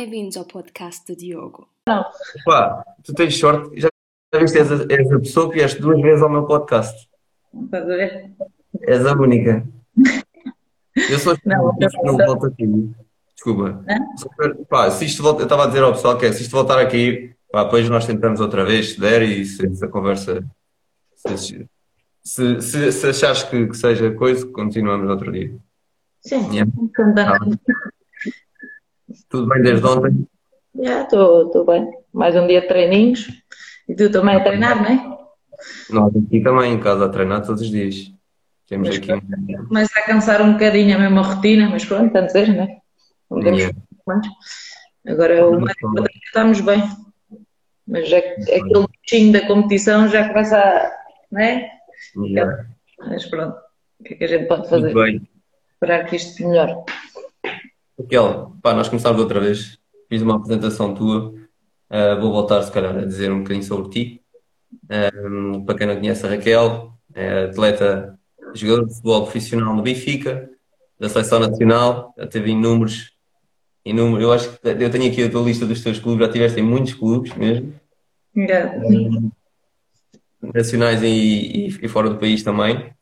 bem-vindos ao podcast do Diogo. Não. Pá, tu tens sorte, já viste, és a, és a pessoa que vieste duas vezes ao meu podcast. Estás a ver? És a única. Eu sou não, não volto aqui. Desculpa. Pá, se isto volta, eu estava a dizer ao pessoal que é, se isto voltar a cair, pá, depois nós tentamos outra vez, se der, e se, se a conversa. Se, se, se, se achares que, que, seja coisa, continuamos outro dia. Sim, yeah. Tudo bem desde ontem? Já, estou bem. Mais um dia de treininhos. E tu também a treinar, não é? Nós aqui também, em casa, a treinar todos os dias. Temos mas, aqui. Começa a cansar um bocadinho a mesma rotina, mas pronto, tanto seja, não é? Não temos yeah. mais. Agora o estamos bem. Mas é, é aquele bichinho da competição já começa a. Não é? Yeah. Mas pronto, o que é que a gente pode fazer? Esperar que isto melhore. Raquel, pá, nós começámos outra vez. Fiz uma apresentação tua. Uh, vou voltar, se calhar, a dizer um bocadinho sobre ti. Um, para quem não conhece a Raquel, é atleta, jogador de futebol profissional no Benfica, da seleção nacional, já teve inúmeros, inúmeros. Eu acho que eu tenho aqui a tua lista dos teus clubes, já tiveste em muitos clubes mesmo. Yeah. Um, nacionais e, e, e, fora do país também.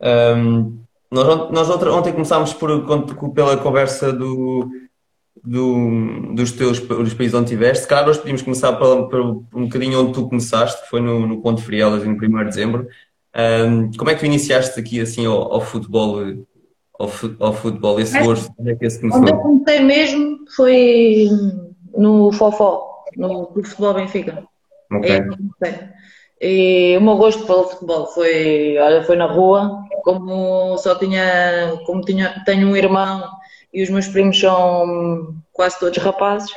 Um, nós, nós ontem começámos por, pela conversa do, do, dos teus dos países onde estiveste. Se calhar nós podíamos começar pela, pela, um bocadinho onde tu começaste, que foi no, no Ponte Frielas, no 1 de dezembro. Um, como é que tu iniciaste aqui assim ao, ao futebol? Ao, ao, futebol, esse gosto, onde é que esse começou? Onde eu comecei mesmo foi no Fofó, no, futebol Benfica. Okay. E o meu gosto pelo futebol foi, olha, foi na rua, como só tinha, como tinha, tenho um irmão e os meus primos são quase todos rapazes,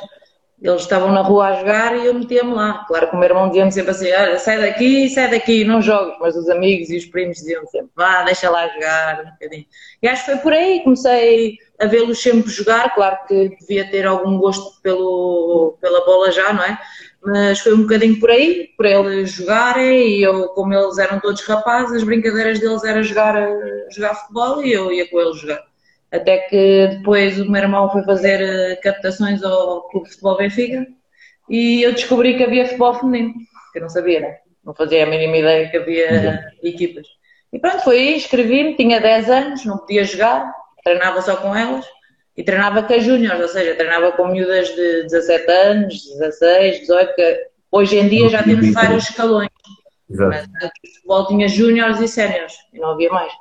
eles estavam na rua a jogar e eu metia-me lá. Claro que o meu irmão dizia-me sempre assim, olha, sai daqui, sai daqui, não jogues, mas os amigos e os primos diziam sempre, vá, deixa lá jogar um bocadinho. E acho que foi por aí, comecei a vê-los sempre jogar, claro que devia ter algum gosto pelo, pela bola já, não é? Mas foi um bocadinho por aí, por eles jogarem, e eu, como eles eram todos rapazes, as brincadeiras deles era jogar, jogar futebol e eu ia com eles jogar. Até que depois o meu irmão foi fazer eh, captações ao Clube de Futebol Benfica e eu descobri que havia futebol feminino, que eu não sabia, né? não fazia a mínima ideia que havia equipas. E pronto, foi aí, inscrevi-me, tinha 10 anos, não podia jogar, treinava só com elas e treinava com as júniores, ou seja, treinava com miúdas de 17 anos, 16, 18, que hoje em dia já temos vários escalões. Exato. Mas antes o futebol tinha júniores e séniores, e não havia mais.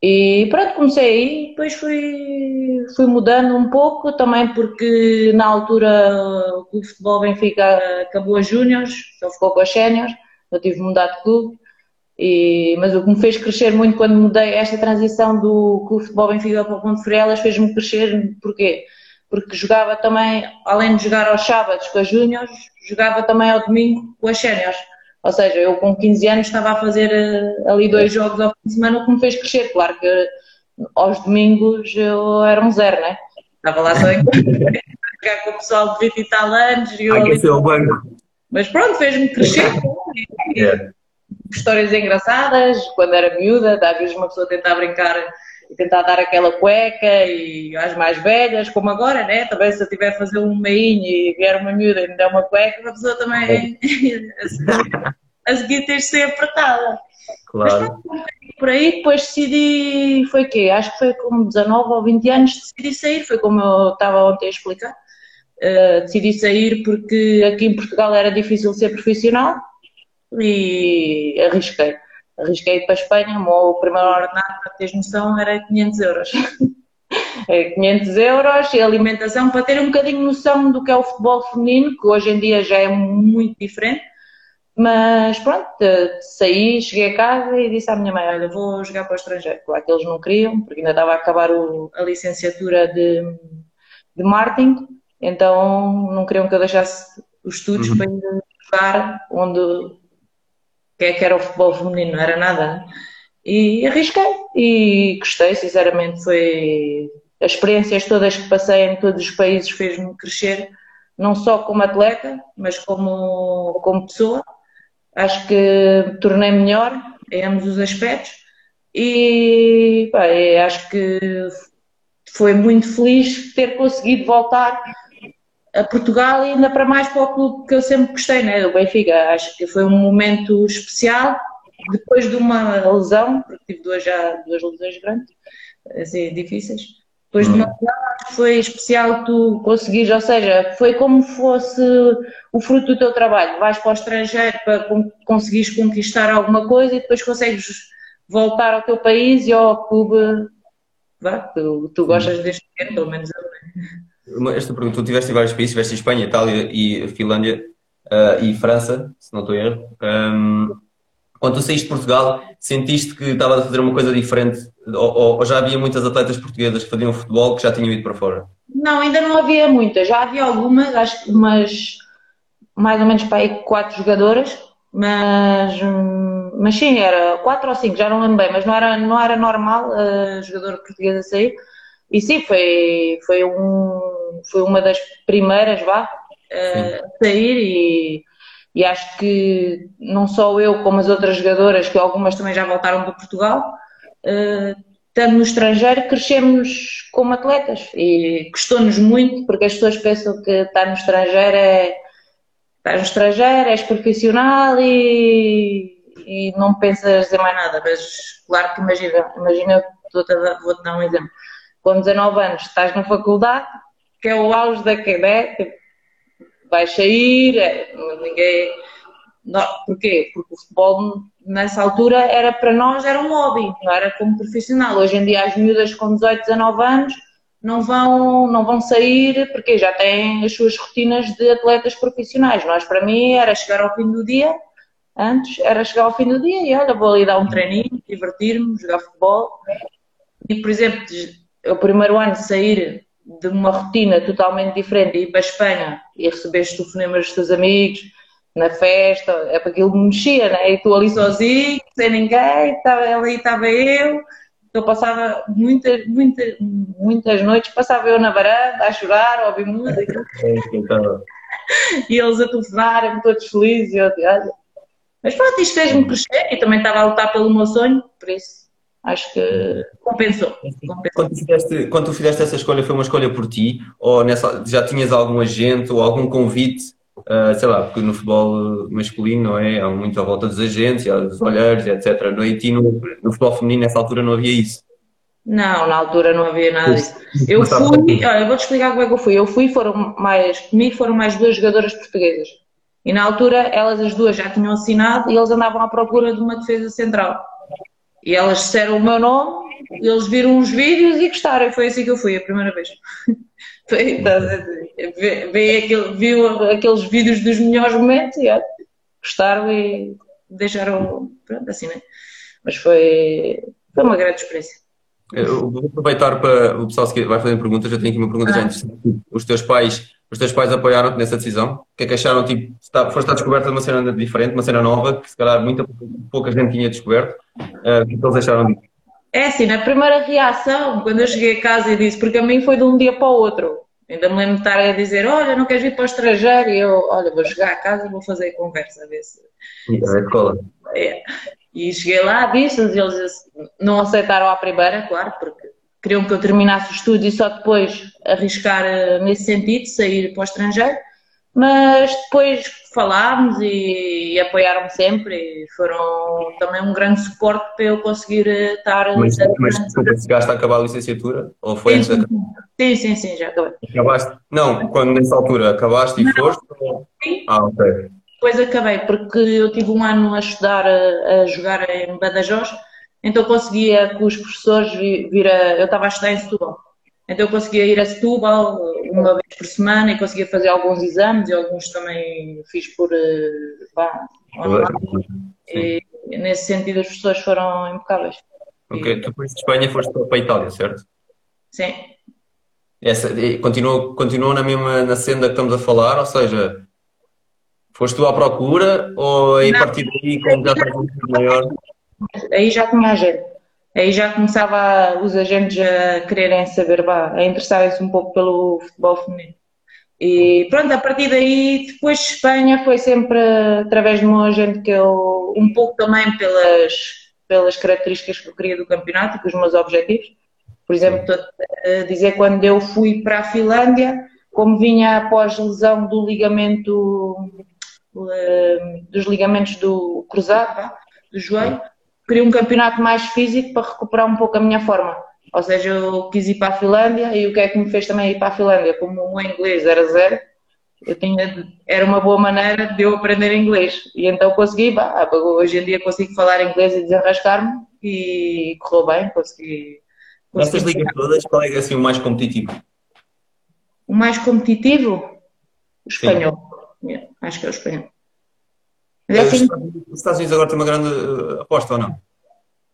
E pronto, comecei aí, depois fui, fui mudando um pouco, também porque na altura o Clube de Futebol Benfica acabou as júniores, só ficou com as séniores, eu tive de mudar de clube. E, mas o que me fez crescer muito quando mudei esta transição do Clube de Futebol Benfica para o Ponte Frielas fez-me crescer, porquê? Porque jogava também, além de jogar aos sábados com as júniores, jogava também ao domingo com as séniores. Ou seja, eu com 15 anos estava a fazer uh, ali dois jogos ao fim de semana, o que me fez crescer. Claro que aos domingos eu era um zero, né? Estava lá só em jogar com o pessoal de 20 e tal anos. E eu ali... o banco. Mas pronto, fez-me crescer. yeah histórias engraçadas, quando era miúda, às vezes uma pessoa tentava brincar e tentar dar aquela cueca e às mais velhas, como agora, né? Também se eu tiver a fazer um meinho e vier uma miúda e me der uma cueca, a pessoa também a seguir ter de ser apertada. Claro. Mas, por aí, depois decidi, foi o quê? Acho que foi como 19 ou 20 anos, decidi sair, foi como eu estava ontem a explicar. Uh, decidi sair porque aqui em Portugal era difícil ser profissional, e arrisquei. Arrisquei para a Espanha, o primeiro ordenado, para teres noção, era 500 euros. é 500 euros e alimentação, para ter um bocadinho noção do que é o futebol feminino, que hoje em dia já é muito diferente. Mas pronto, saí, cheguei a casa e disse à minha mãe: Olha, vou jogar para o estrangeiro. Claro que eles não queriam, porque ainda estava a acabar o, a licenciatura de, de marketing, então não queriam que eu deixasse os estudos uhum. para ir jogar onde que é que era o futebol feminino, não era nada. Né? E arrisquei e gostei, sinceramente, foi as experiências todas que passei em todos os países fez-me crescer, não só como atleta, mas como, como pessoa. Acho que me tornei melhor em ambos os aspectos e pá, acho que foi muito feliz ter conseguido voltar a Portugal e ainda para mais para o clube que eu sempre gostei, né? o Benfica. Acho que foi um momento especial depois de uma lesão, porque tive duas, já, duas lesões grandes, assim, difíceis. Depois hum. de uma hum. lesão, acho que foi especial tu conseguires, ou seja, foi como fosse o fruto do teu trabalho. Vais para o estrangeiro para conseguires conquistar alguma coisa e depois consegues voltar ao teu país e ao clube vá, tu, tu gostas deste tempo, pelo menos eu. Esta pergunta, tu tiveste em vários países, estiveste em Espanha, Itália e Finlândia uh, e França, se não estou a erro. Um, quando tu saíste de Portugal, sentiste que estavas a fazer uma coisa diferente? Ou, ou, já havia muitas atletas portuguesas que faziam futebol que já tinham ido para fora? Não, ainda não havia muitas. Já havia algumas, acho que umas mais ou menos para aí quatro jogadoras, mas, mas sim, era quatro ou cinco, já não lembro bem, mas não era, não era normal a jogadora portuguesa sair. E sim, foi, foi, um, foi uma das primeiras, vá, a sair e e acho que não só eu, como as outras jogadoras, que algumas também já voltaram para Portugal, uh, estando no estrangeiro, crescemos como atletas. E custou-nos muito, porque as pessoas pensam que estar no estrangeiro é estar no estrangeiro, és profissional e, e não pensas dizer mais nada, mas claro que imagina, imagina vou-te dar um exemplo. Com 19 anos estás na faculdade, que é o auge da queda, tipo, vai sair, é, ninguém. Não, porquê? Porque o futebol nessa altura era para nós era um hobby, não era como profissional. Hoje em dia as miúdas com 18, 19 anos não vão, não vão sair porque já têm as suas rotinas de atletas profissionais. Nós, para mim, era chegar ao fim do dia, antes era chegar ao fim do dia e olha, vou ali dar um treininho, divertir-me, jogar futebol. E, por exemplo, o primeiro ano sair de uma rotina totalmente diferente, ir para a Espanha e receber telefonemas dos teus amigos na festa, é para aquilo me mexia, né? E tu ali sozinho, sem ninguém, estava ali, estava eu. Eu passava muitas, muitas, muitas noites, passava eu na varanda a chorar, a ouvir música. É, e eles a telefonarem todos felizes. E eu. Mas pronto, isto fez-me crescer e também estava a lutar pelo meu sonho, por isso acho que compensou. compensou. Quando, tu fizeste, quando tu fizeste essa escolha, foi uma escolha por ti? Ou nessa, já tinhas algum agente ou algum convite? Uh, sei lá, porque no futebol masculino não é? Há muito à volta dos agentes, dos olhares, etc. No Haiti, no, no futebol feminino, nessa altura não havia isso. Não, na altura não havia nada disso. Eu fui, olha, vou-te explicar como é que eu fui. Eu fui, foram mais, comigo foram mais duas jogadoras portuguesas. E na altura elas as duas já tinham assinado e eles andavam à procura de uma defesa central. E elas disseram o meu nome, eles viram os vídeos e gostaram. Foi assim que eu fui a primeira vez. Vi, aquele, viu aqueles vídeos dos melhores momentos e olha, gostaram e deixaram. Pronto, assim, né? Mas foi, foi uma grande experiência. Eu vou aproveitar para o pessoal que vai fazer perguntas. Eu tenho aqui uma pergunta ah. já antes. Os teus pais os teus pais apoiaram-te nessa decisão? O que é que acharam? Tipo, está, foste à descoberta de uma cena diferente, uma cena nova, que se calhar muita pouca gente tinha descoberto. Uh, que é que eles acharam disso? É assim, na primeira reação, quando eu cheguei a casa e disse, porque a mim foi de um dia para o outro. Ainda me lembro de estar a dizer, olha, não queres vir para o estrangeiro? E eu, olha, vou chegar a casa e vou fazer a conversa, a ver se... E a escola. É. E cheguei lá, disse-lhes, eles não aceitaram à primeira, claro, porque queriam que eu terminasse o estudo e só depois arriscar eh, nesse sentido, sair para o estrangeiro. Mas depois falámos e, e apoiaram-me sempre e foram também um grande suporte para eu conseguir eh, estar. Mas, mas tu chegaste a acabar a licenciatura? Ou foi sim, antes sim, sim, sim, já acabei. Acabaste? Não, quando nessa altura acabaste e não, foste? Sim. Ah, ok. Depois acabei, porque eu tive um ano a estudar, a, a jogar em Badajoz então conseguia com os professores vir a. Eu estava a estudar em Setúbal. Então eu conseguia ir a Setúbal uma vez por semana e conseguia fazer alguns exames e alguns também fiz por. Pá, e nesse sentido os professores foram impecáveis. Ok, tu depois de Espanha foste para a Itália, certo? Sim. Essa, continuou, continuou na mesma na senda que estamos a falar, ou seja, foste tu à procura ou aí a partir daí, como já estás um maior? aí já tinha agente. Aí já começava os agentes a quererem saber, bah, a interessarem-se um pouco pelo futebol feminino. E pronto, a partir daí, depois de Espanha, foi sempre através de um agente que eu, um pouco também pelas, pelas características que eu queria do campeonato e com os meus objetivos, Por exemplo, dizer quando eu fui para a Finlândia, como vinha após lesão do ligamento, uh, dos ligamentos do cruzado, do joelho, queria um campeonato mais físico para recuperar um pouco a minha forma. Ou seja, eu quis ir para a Finlândia e o que é que me fez também ir para a Finlândia? Como o meu inglês era zero, eu tinha, era uma boa maneira de eu aprender inglês. E então consegui, bah, hoje em dia consigo falar inglês e desenrascar-me e correu bem, consegui. Nestas ligas todas, qual é assim, o mais competitivo? O mais competitivo? O espanhol. Yeah, acho que é o espanhol. Mas, assim, os Estados Unidos agora têm uma grande uh, aposta ou não?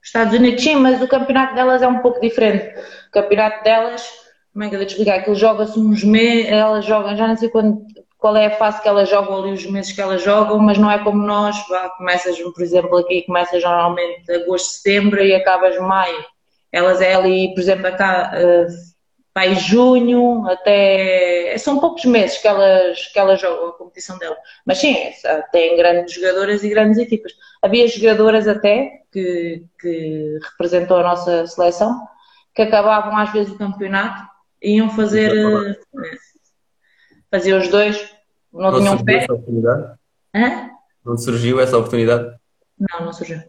Estados Unidos, sim, mas o campeonato delas é um pouco diferente. O campeonato delas, como é que eu vou te explicar? Aquilo joga-se uns meses, elas jogam, já não sei quando, qual é a fase que elas jogam ali, os meses que elas jogam, mas não é como nós, vá, começas, por exemplo, aqui, começas normalmente agosto, setembro e acabas maio. Elas é ali, por exemplo, acá, uh, vai junho, até. São poucos meses que elas, que elas jogam a competição dela. Mas sim, têm grandes jogadoras e grandes equipas. Havia jogadoras até que, que representou a nossa seleção que acabavam às vezes o campeonato e iam fazer. Fazer os dois, não, não tinham pé. Não surgiu essa oportunidade? Não, não surgiu.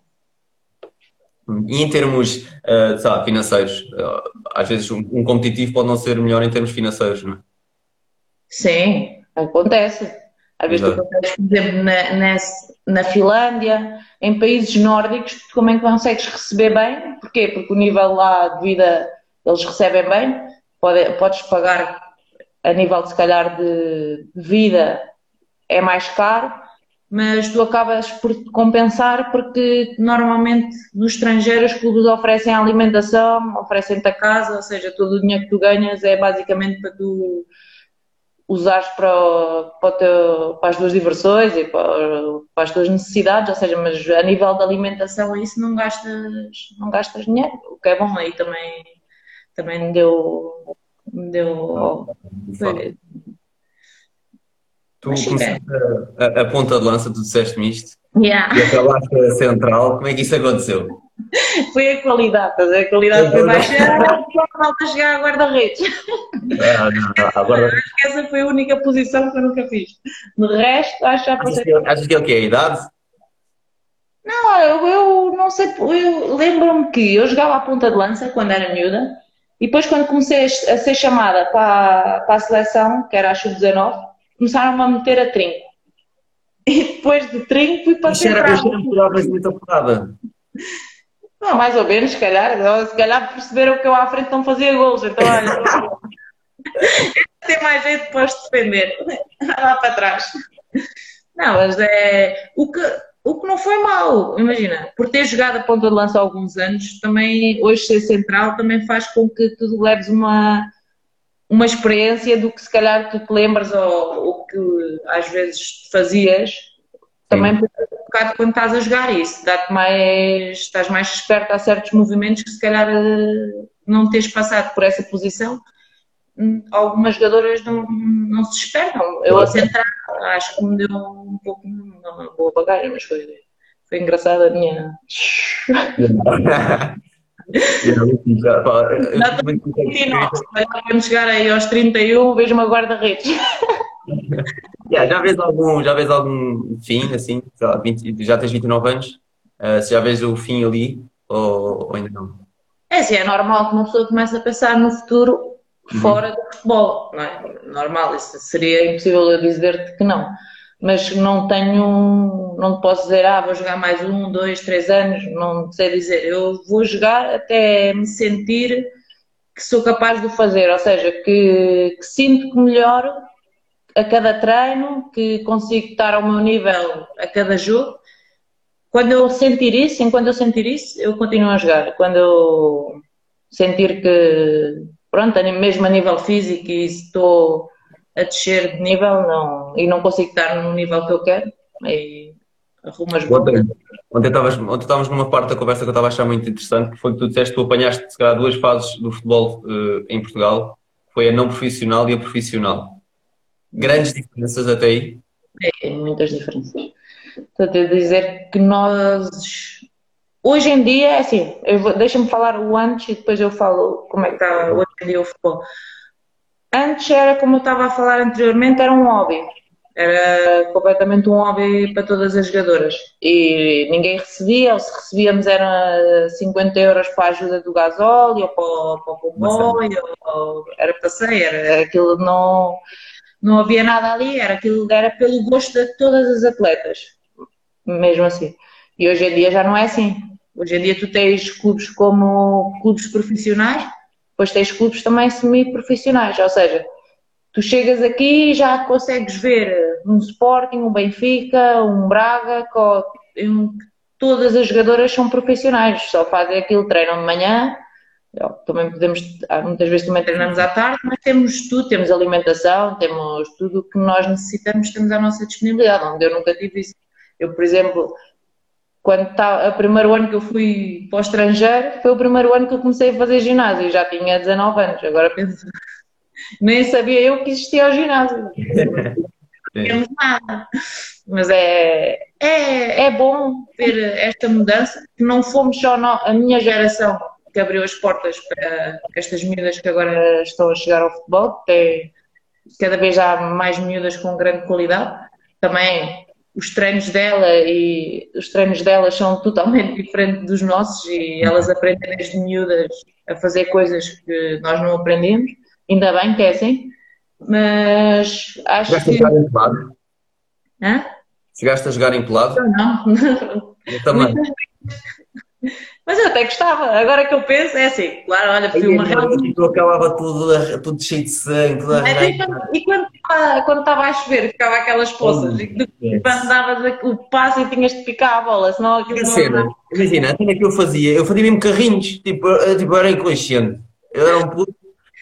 E em termos uh, lá, financeiros, uh, às vezes um, um, competitivo pode não ser melhor em termos financeiros, não é? Sim, acontece. Às vezes acontece, por exemplo, na, na, na, Finlândia, em países nórdicos, tu também consegues receber bem. Porquê? Porque o nível lá de vida eles recebem bem. Pode, podes pagar a nível, se calhar, de vida é mais caro mas tu acabas por compensar porque normalmente no estrangeiro os clubes oferecem a alimentação, oferecem-te a casa, ou seja, todo o dinheiro que tu ganhas é basicamente para tu usares para, para, teu, para as tuas diversões e para, para, as tuas necessidades, ou seja, mas a nível de alimentação isso não gastas, não gastas dinheiro, o que é bom aí também, também me deu, me deu Tu começaste a, a, a, ponta de lança, tu disseste-me isto. Yeah. E acabaste a central. Como é que isso aconteceu? Foi a qualidade, a qualidade foi baixa. Falta chegar a guarda-redes. Ah, não, agora... Acho que essa foi a única posição que eu nunca fiz. De resto, acho que já achas, que, achas que é o quê? A idade? Não, eu, eu não sei. Eu lembro-me que eu jogava a ponta de lança quando era miúda. E depois, quando comecei a ser chamada para, para a seleção, que era a sub-19, começaram a meter a trinco. E depois de trinco fui para. Isso muita porrada. Não, mais ou menos, se calhar. Se calhar perceberam que eu à frente não fazia gols. Então, olha, tem mais jeito para os defender. Lá para trás. Não, mas é. O que, o que não foi mal, imagina, por ter jogado a ponta de lança há alguns anos, também hoje ser central também faz com que tu leves uma, uma experiência do que se calhar tu te lembras ou, ou que às vezes fazias também por um bocado quando estás a jogar isso, dá-te mais, estás mais esperto a certos movimentos que se calhar eh, não tens passado por essa posição. Algumas jogadoras não, não se despertam. Eu a centrar, acho que me deu um pouco uma boa bagagem, mas foi, foi engraçado a minha. Já, pá, Vamos chegar aí aos 31, vejo uma guarda-redes. yeah, já vês algum, já vês algum fim, assim, lá, 20, já tens 29 anos, uh, se já vês o fim ali ou, ou ainda não? É assim, é normal que uma pessoa comece a pensar no futuro fora uhum. do futebol, não é? Normal, isso seria impossível eu dizer-te que não mas não tenho, não posso dizer, ah, vou jogar mais um, dois, três anos, não sei dizer. Eu vou jogar até me sentir que sou capaz de fazer, ou seja, que, que sinto que melhoro a cada treino, que consigo estar ao meu nível a cada jogo. Quando eu sentir isso, enquanto eu sentir isso, eu continuo a jogar. Quando eu sentir que, pronto, mesmo a nível físico e estou a descer de nível não, e não consigo estar no nível que eu quero, e arrumo as ontem, ontem, estavas, ontem estávamos numa parte da conversa que eu estava a achar muito interessante, que foi que tu disseste que tu apanhaste se calhar duas fases do futebol uh, em Portugal, foi a não profissional e a profissional. Grandes diferenças até aí? É, muitas diferenças. Estou a dizer que nós hoje em dia, é assim, deixa-me falar o antes e depois eu falo como é que está hoje em dia o futebol. Antes era, como eu estava a falar anteriormente, era um hobby. Era completamente um hobby para todas as jogadoras. E ninguém recebia, ou se recebíamos era 50 euros para a ajuda do gasóleo, ou para, para o comboio, ou, era passeio, era aquilo não, não havia nada ali, era aquilo era pelo gosto de todas as atletas. Mesmo assim. E hoje em dia já não é assim. Hoje em dia tu tens clubes como clubes profissionais, depois tens clubes também semi-profissionais, ou seja, tu chegas aqui e já consegues ver um Sporting, um Benfica, um Braga, um, todas as jogadoras são profissionais, só fazem aquilo, treinam de manhã, também podemos, muitas vezes também treinamos à tarde, mas temos tudo, temos alimentação, temos tudo o que nós necessitamos, temos à nossa disponibilidade, onde eu nunca tive isso. Eu, por exemplo, quando tá, o primeiro ano que eu fui para o estrangeiro, foi o primeiro ano que eu comecei a fazer ginásio, já tinha 19 anos, agora penso, nem sabia eu que existia o ginásio. Não temos nada. Mas é, é, é bom ver esta mudança, que não fomos só a minha geração que abriu as portas para estas miúdas que agora estão a chegar ao futebol, que cada vez há mais miúdas com grande qualidade. Também os treinos dela e os treinos delas são totalmente diferentes dos nossos e elas aprendem desde miúdas a fazer coisas que nós não aprendemos. Ainda bem que é assim, mas acho Chegaste que. a jogar em pelado? Hã? Chegaste a jogar em pelado? Não, não. Eu também. Mas eu até gostava, agora que eu penso, é assim, claro, olha, fui uma realidade. Tu acabava tudo, tudo cheio de sangue, tudo e quando, e quando, quando estava a chover, ficava aquelas poças, e quando davas o passo e tinhas de picar a bola, senão aquilo não. Cena, imagina, a cena que eu fazia, eu fazia mesmo carrinhos, tipo, eu, tipo era inconsciente. Eu era um puto,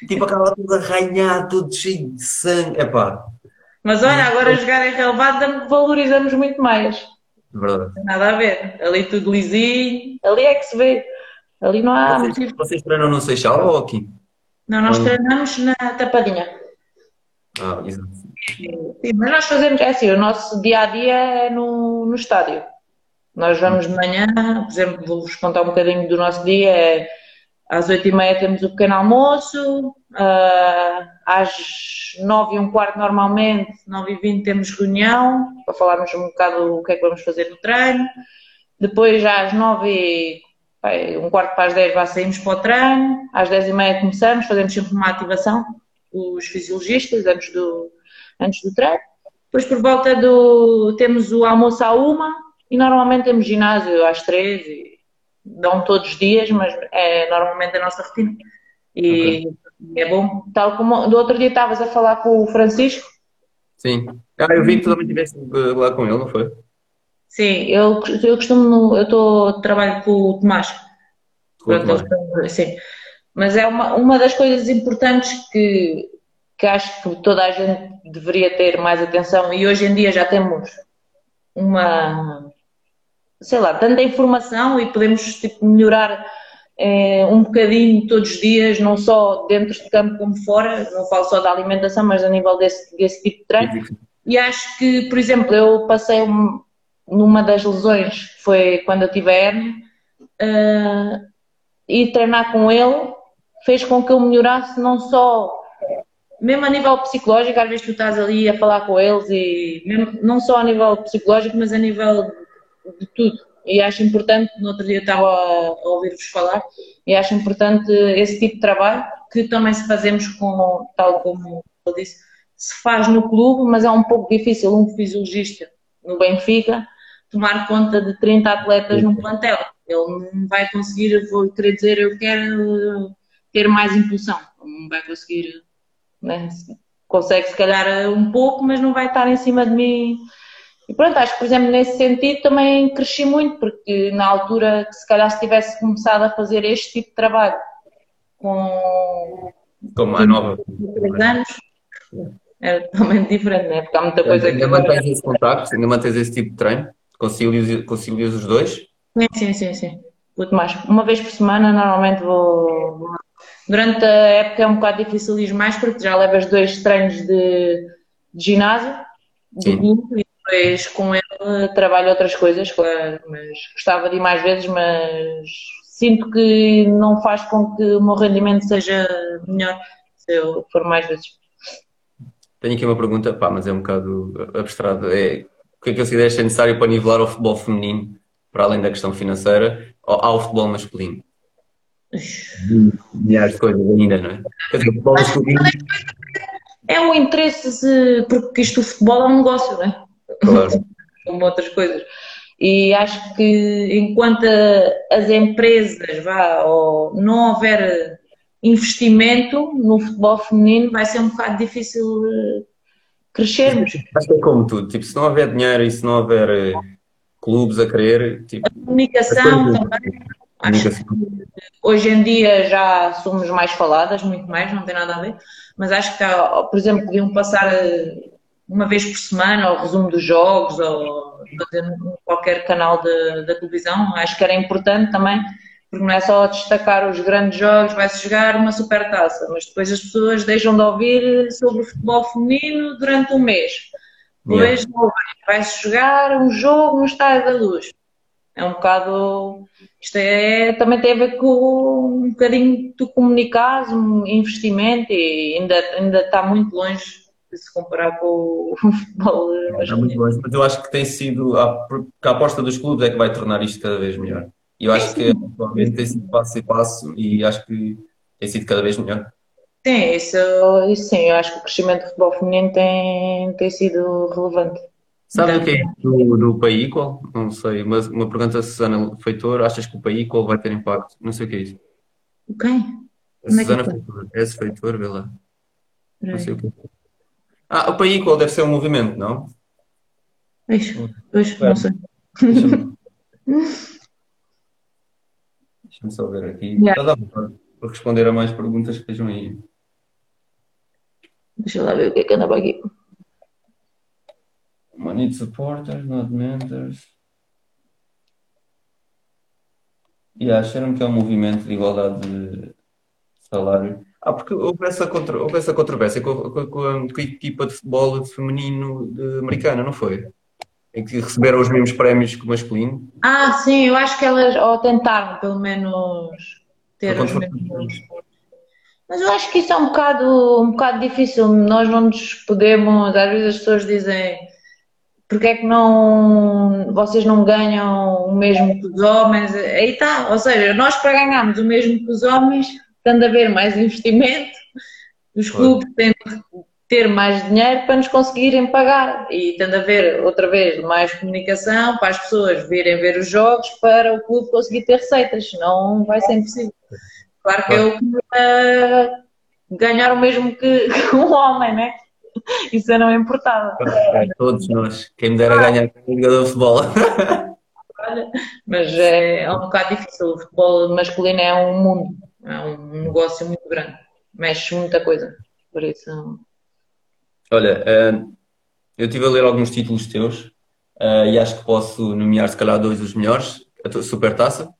tipo, acabava tudo arranhado, tudo cheio de sangue, epá. Mas olha, agora jogar em relevado valorizamos muito mais. Verdade. Nada a ver. Ali tudo lisinho, ali é que se vê. Ali não há vocês, motivo. Vocês treinam no Seixal ou aqui? Não, nós treinamos na Tapadinha. Ah, exato. Sim, mas nós fazemos, é assim, o nosso dia a dia é no, no estádio. Nós vamos de manhã, por exemplo, vou-vos contar um bocadinho do nosso dia. É, às oito e meia temos o pequeno almoço, uh, às nove e um quarto normalmente, nove e vinte temos reunião, para falarmos um bocado o que é que vamos fazer no treino. Depois às nove e um quarto para as dez já saímos para o treino, às dez e meia começamos, fazemos sempre uma ativação, os fisiologistas, antes do, antes do treino. Depois por volta do, temos o almoço à uma e normalmente temos ginásio às três dão todos os dias, mas é normalmente a nossa rotina. E okay. é bom. Tal como do outro dia estavas a falar com o Francisco. Sim. Ah, eu vi que tu também estiveste lá com ele, não foi? Sim, eu, eu costumo, eu estou trabalho com o Tomás. Com o Tomás. Sim. Mas é uma, uma das coisas importantes que, que acho que toda a gente deveria ter mais atenção e hoje em dia já temos uma sei lá, tanta informação e podemos tipo, melhorar é, um bocadinho todos os dias, não só dentro de campo como fora, não falo só da alimentação, mas a nível desse, desse tipo de treino. E acho que, por exemplo, eu passei um, numa das lesões, foi quando eu tive a hernia, uh, e treinar com ele fez com que eu melhorasse não só mesmo a nível psicológico, às vezes tu estás ali a falar com eles e mesmo, não só a nível psicológico, mas a nível de tudo. E acho importante, no outro dia estava a, ouvir-vos falar, e acho importante esse tipo de trabalho que também se fazemos com, tal como eu disse, se faz no clube, mas é um pouco difícil um fisiologista no Benfica tomar conta de 30 atletas num plantel. Ele não vai conseguir, vou querer dizer, eu quero ter mais impulsão. Não vai conseguir, né? consegue se calhar um pouco, mas não vai estar em cima de mim e pronto, acho que, por exemplo, nesse sentido também cresci muito, porque na altura, se calhar, se tivesse começado a fazer este tipo de trabalho com. Com mais nova. 3 anos, era totalmente diferente, né? Porque há muita coisa ainda que. Ainda mantens esse contacto? Ainda mantens esse tipo de treino? Concilias, concilias os dois? Sim, sim, sim, sim. Muito mais. Uma vez por semana, normalmente vou. Durante a época é um bocado difícil ir mais, porque já levas dois treinos de, de ginásio, do clube, depois com ele trabalho outras coisas, claro, mas gostava de ir mais vezes, mas sinto que não faz com que o meu rendimento seja melhor se eu for mais vezes. Tenho aqui uma pergunta, pá, mas é um bocado abstrato. É, o que é que consideras ser necessário para nivelar o futebol feminino, para além da questão financeira, ao futebol masculino? Milhares de coisas ainda, não é? Quer dizer, o futebol masculino. É um interesse, porque isto o futebol é um negócio, não é? Claro. Como outras coisas. E acho que enquanto as empresas vá, ou não houver investimento no futebol feminino, vai ser um bocado difícil eh, crescermos. Acho que é como tudo, tipo, se não houver dinheiro e se não houver eh, clubes a querer, tipo, A comunicação também. Acho que hoje em dia já somos mais faladas, muito mais, não tem nada a ver, mas acho que, por exemplo, podiam passar eh, uma vez por semana o resumo dos jogos ou fazer qualquer canal da televisão. Acho que era importante também, porque não é só destacar os grandes jogos, vai-se jogar uma super taça, mas depois as pessoas deixam de ouvir sobre o futebol feminino durante um mês. Depois vai-se jogar um jogo no Estádio da Luz. É um bocado. Isto é, também tem a ver com um bocadinho tu comunicares, um investimento e ainda, ainda está muito longe se comparar com o futebol É muito masculino. longe, mas eu acho que tem sido a, porque a aposta dos clubes é que vai tornar isto cada vez melhor. E eu acho que atualmente tem sido passo a passo e acho que tem sido cada vez melhor. Sim, isso, isso sim, eu acho que o crescimento do futebol feminino tem, tem sido relevante. Sabe o que é do, do Pay Equal? Não sei, mas uma pergunta a Susana Feitor, achas que o Pay Equal vai ter impacto? Não sei o que é isso. Quem? A Como é que Susana foi? Feitor, S Feitor, vê lá. Não sei o que é. Ah, o Pay Equal deve ser um movimento, não? Pois, pois, não sei. Deixa-me deixa-me só ver aqui. Yeah. Está a dar para responder a mais perguntas que estejam aí. Deixa lá ver o que é que anda para aqui. Money supporters, not mentors. E acharam que é um movimento de igualdade de salário. Ah, porque houve essa, contra, houve essa controvérsia com, a- com a- com a, equipa de futebol feminino de- americana, não foi? Em que receberam os mesmos prémios que o masculino. Ah, sim, eu acho que elas, ou tentaram pelo menos ter os mesmos. Mas eu acho que isso é um bocado, um bocado difícil. Nós não nos podemos. Às vezes as pessoas dizem porque é que não, vocês não ganham o mesmo que os homens? Aí está. Ou seja, nós para ganharmos o mesmo que os homens, tem de haver mais investimento, os clubes têm de ter mais dinheiro para nos conseguirem pagar. E tem de haver, outra vez, mais comunicação para as pessoas virem ver os jogos para o clube conseguir ter receitas, senão vai ser impossível. Claro que eu queria ganhar o mesmo que, que um homem, né? Isso eu não importava. Todos nós. Quem me dera ganhar como jogador de futebol. Olha, Mas é, é um bocado difícil. O futebol masculino é um mundo, é um negócio muito grande, mexe muita coisa. Por isso, Olha, eh, eu estive a ler alguns títulos teus eh, e acho que posso nomear se calhar dois dos melhores. A tua Supertaça,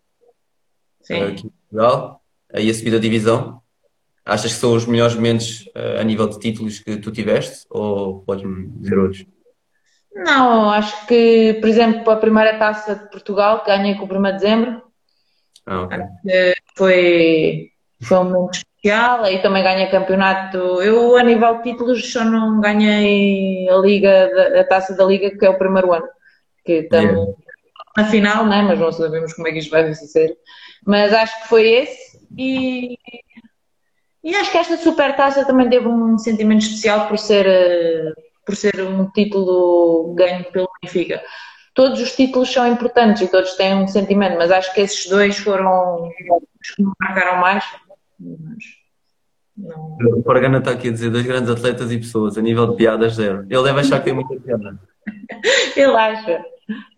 eh, sim. aqui em Portugal, eh, e a subida divisão. Achas que são os melhores momentos eh, a nível de títulos que tu tiveste? Ou podes-me dizer outros? Não, acho que, por exemplo, a primeira taça de Portugal, que ganhei com o 1 de dezembro, Ah, ok. foi, foi um momento especial. Aí também ganhei campeonato. Eu, a nível de títulos, só não ganhei a Liga, a taça da Liga, que é o primeiro ano. Que estamos Yeah. na final, né? Mas não sabemos como é que isto vai ser. Mas acho que foi esse. E, e acho que esta super taça também teve um sentimento especial por ser, eh, por ser um título ganho pelo Benfica. Todos os títulos são importantes e todos têm um sentimento, mas acho que esses dois foram os que me marcaram mais. Mas não- O Pargana está aqui a dizer dois grandes atletas e pessoas, a nível de piadas, zero. Ele deve achar que tem muita piada. Ele acha.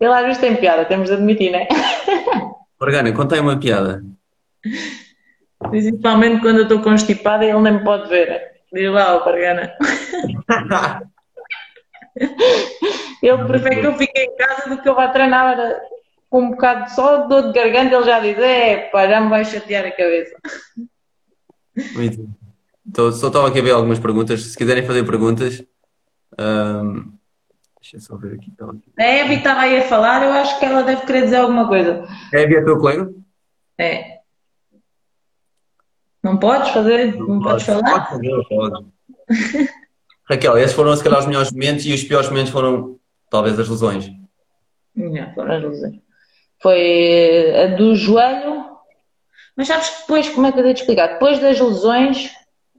Ele às vezes tem piada, temos de admitir, né? Pargana, conta aí uma piada. Principalmente quando eu estou constipada ele nem me pode ver. Diz lá, o Pargana. Ele prefere que eu fique em casa do que eu vá treinar com um bocado só de dor de garganta. Ele já diz: É, pá, já me vai chatear a cabeça. Muito bem. Então, só estava aqui a ver algumas perguntas. Se quiserem fazer perguntas, ahm, Deixa eu só ver aqui. A Evi estava aí a falar, eu acho que ela deve querer dizer alguma coisa. A Evi é teu colega? É. Não podes fazer? Não, não podes falar? Pode fazer, pode. Raquel, esses foram se calhar os melhores momentos e os piores momentos foram talvez as lesões. Não, foram as lesões. Foi a do joelho, mas sabes que depois, como é que eu te explicar? Depois das lesões,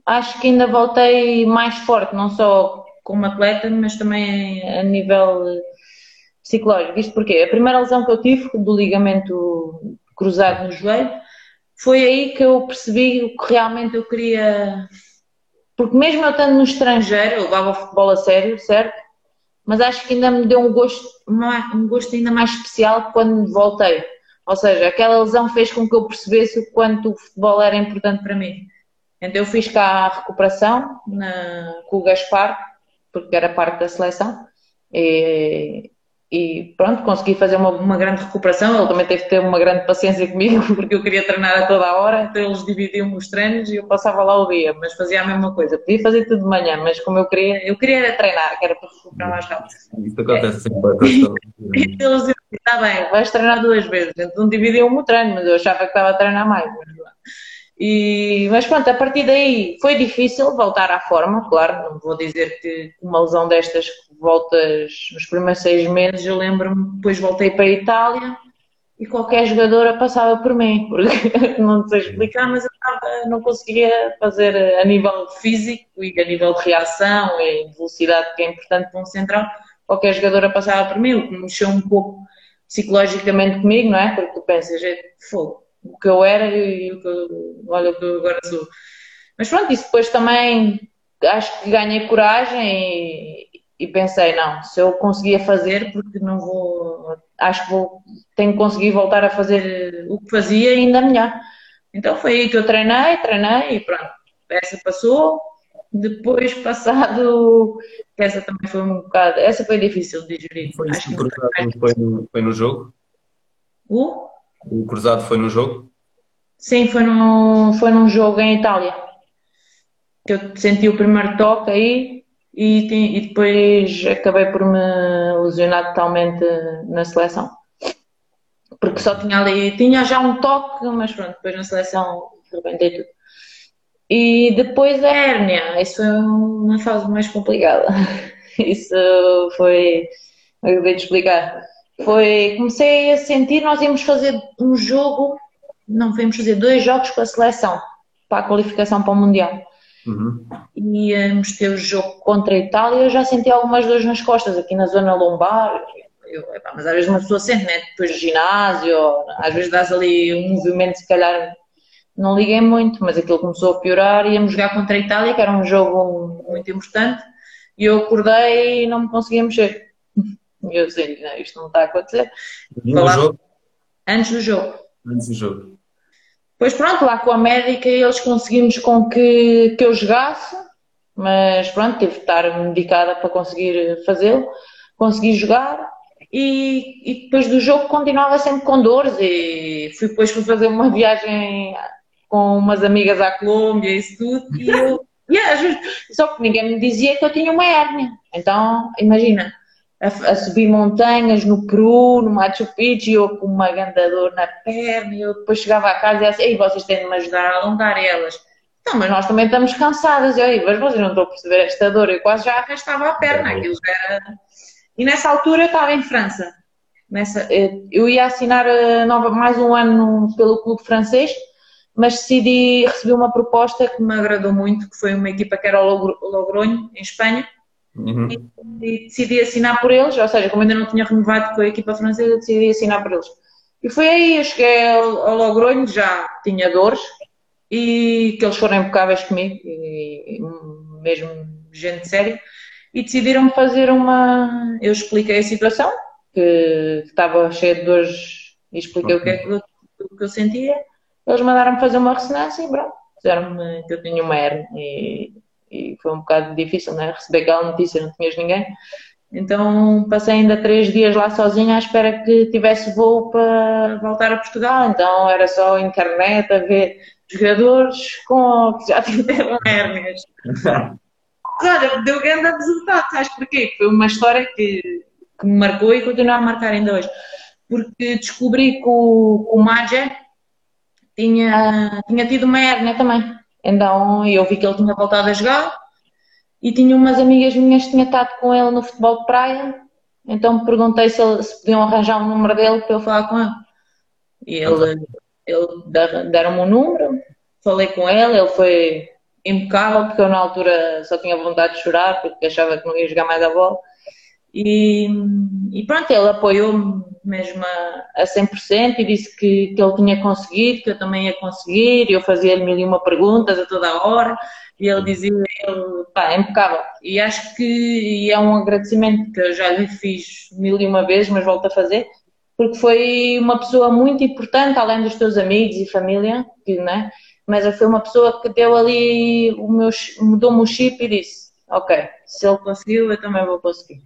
acho que ainda voltei mais forte, não só como atleta, mas também a nível psicológico. Isto porque a primeira lesão que eu tive, do ligamento cruzado no joelho, foi aí que eu percebi o que realmente eu queria. Porque mesmo eu estando no estrangeiro, eu levava futebol a sério, certo? Mas acho que ainda me deu um gosto, um gosto ainda mais especial quando voltei. Ou seja, aquela lesão fez com que eu percebesse o quanto o futebol era importante para mim. Então eu fiz cá a recuperação na, com o Gaspar, porque era parte da seleção. E, e pronto, consegui fazer uma, uma, grande recuperação. Ele também teve que ter uma grande paciência comigo, porque eu queria treinar a toda a hora, então eles dividiam os treinos e eu passava lá o dia, mas fazia a mesma coisa. Podia fazer tudo de manhã, mas como eu queria, eu queria era treinar, que era para recuperar mais rápido. Isso acontece sempre. eles diziam, está bem, vais treinar duas vezes. Então dividiam-me o treino, mas eu achava que estava a treinar mais. Mas, e, mas pronto, a partir daí foi difícil voltar à forma, claro, não vou dizer que uma lesão destas voltas nos primeiros seis meses, eu lembro-me, depois voltei para a Itália e qualquer jogadora passava por mim, porque não sei explicar, mas eu não conseguia fazer a nível físico e a nível de reação e de velocidade que é importante para um central, qualquer jogadora passava por mim, o que mexeu um pouco psicologicamente comigo, não é? Porque tu pensas, é fogo o que eu era e o que eu, olha, o que eu agora sou. Mas pronto, isso depois também acho que ganhei coragem e, e, pensei, não, se eu conseguia fazer, porque não vou, acho que vou, tenho que conseguir voltar a fazer o que fazia ainda melhor. Então foi aí que eu treinei, treinei e pronto, essa passou. Depois, passado, essa também foi um bocado, essa foi difícil de digerir. Foi que foi, no, foi no jogo? O? O cruzado foi no jogo? Sim, foi, no, foi num jogo em Itália. Que eu senti o primeiro toque aí e, e depois acabei por me lesionar totalmente na seleção. Porque só tinha ali, tinha já um toque, mas pronto, depois na seleção rebentei tudo. E depois a hérnia, isso foi uma fase mais complicada. Isso foi, vou te explicar foi, comecei a sentir, nós íamos fazer um jogo, não, íamos fazer dois jogos com a seleção para a qualificação para o Mundial. Uhum. E íamos ter o jogo contra a Itália, eu já senti algumas dores nas costas, aqui na zona lombar. Eu, epá, mas às vezes uma pessoa sente, né? Depois do ginásio, às vezes dás ali um movimento, se calhar não liguei muito, mas aquilo começou a piorar. Íamos jogar contra a Itália, que era um jogo muito importante, e eu acordei e não me conseguia mexer. E eu dizia, não, isto não está a acontecer. Antes do jogo. Antes do jogo. Pois pronto, lá com a médica eles conseguimos com que, que eu jogasse, mas pronto, tive de estar medicada para conseguir fazê-lo. Consegui jogar e, e, depois do jogo continuava sempre com dores e fui, depois fui fazer uma viagem com umas amigas à Colômbia e isso tudo e eu, yeah, só que ninguém me dizia que eu tinha uma hérnia. Então, imagina, a, a, subir montanhas no Peru, no Machu Picchu, eu com uma grande dor na perna, e eu depois chegava a casa e assim, Ei, vocês têm de me ajudar a alongar elas. Não, mas nós também estamos cansadas. E eu, mas vocês não estão a perceber esta dor. Eu quase já arrastava a perna. Aquilo era... E nessa altura eu estava em França. Nessa, eh, eu ia assinar eh, nova, mais um ano pelo clube francês, mas decidi, recebi uma proposta que me agradou muito, que foi uma equipa que era o Logronho, em Espanha, Uhum. E, decidi assinar por eles, ou seja, como ainda não tinha renovado com a equipa francesa, decidi assinar por eles. E foi aí, eu cheguei ao, ao Logronho, já tinha dores, e que eles foram impecáveis comigo, e, e mesmo gente séria, e decidiram fazer uma. Eu expliquei a situação, que, que estava cheia de dores, e expliquei okay. o, que é que, o que eu sentia. Eles mandaram-me fazer uma ressonância e pronto, disseram-me que eu tinha uma hernia. E, e foi um bocado difícil, né? Receber aquela notícia, não tinhas ninguém. Então passei ainda três dias lá sozinha à espera que tivesse voo para voltar a Portugal. Então era só internet a ver jogadores com que já tiveram hérnias. olha, deu grande resultado, sabes porquê? Foi uma história que, que me marcou e continua a marcar ainda hoje. Porque descobri que o, o Mager tinha, tinha tido uma hérnia também. Então eu vi que ele tinha voltado a jogar e tinha umas amigas minhas que tinha estado com ele no futebol de praia. Então perguntei se, ele, se podiam arranjar um número dele para eu falar com ele. E ele, ele deram-me um número, falei com ele, ele foi impecável, porque eu na altura só tinha vontade de chorar, porque achava que não ia jogar mais a bola. E, e pronto, ele apoiou-me mesmo a, a 100% e disse que, que ele tinha conseguido, que eu também ia conseguir, e eu fazia-lhe mil e uma perguntas a toda a hora, e ele dizia, ele, pá, é impecável. E acho que e é um agradecimento que eu já lhe fiz mil e uma vezes, mas volto a fazer, porque foi uma pessoa muito importante, além dos teus amigos e família, né? mas foi uma pessoa que deu ali, o meu, mudou-me o chip e disse, ok, se ele conseguiu, eu também vou conseguir.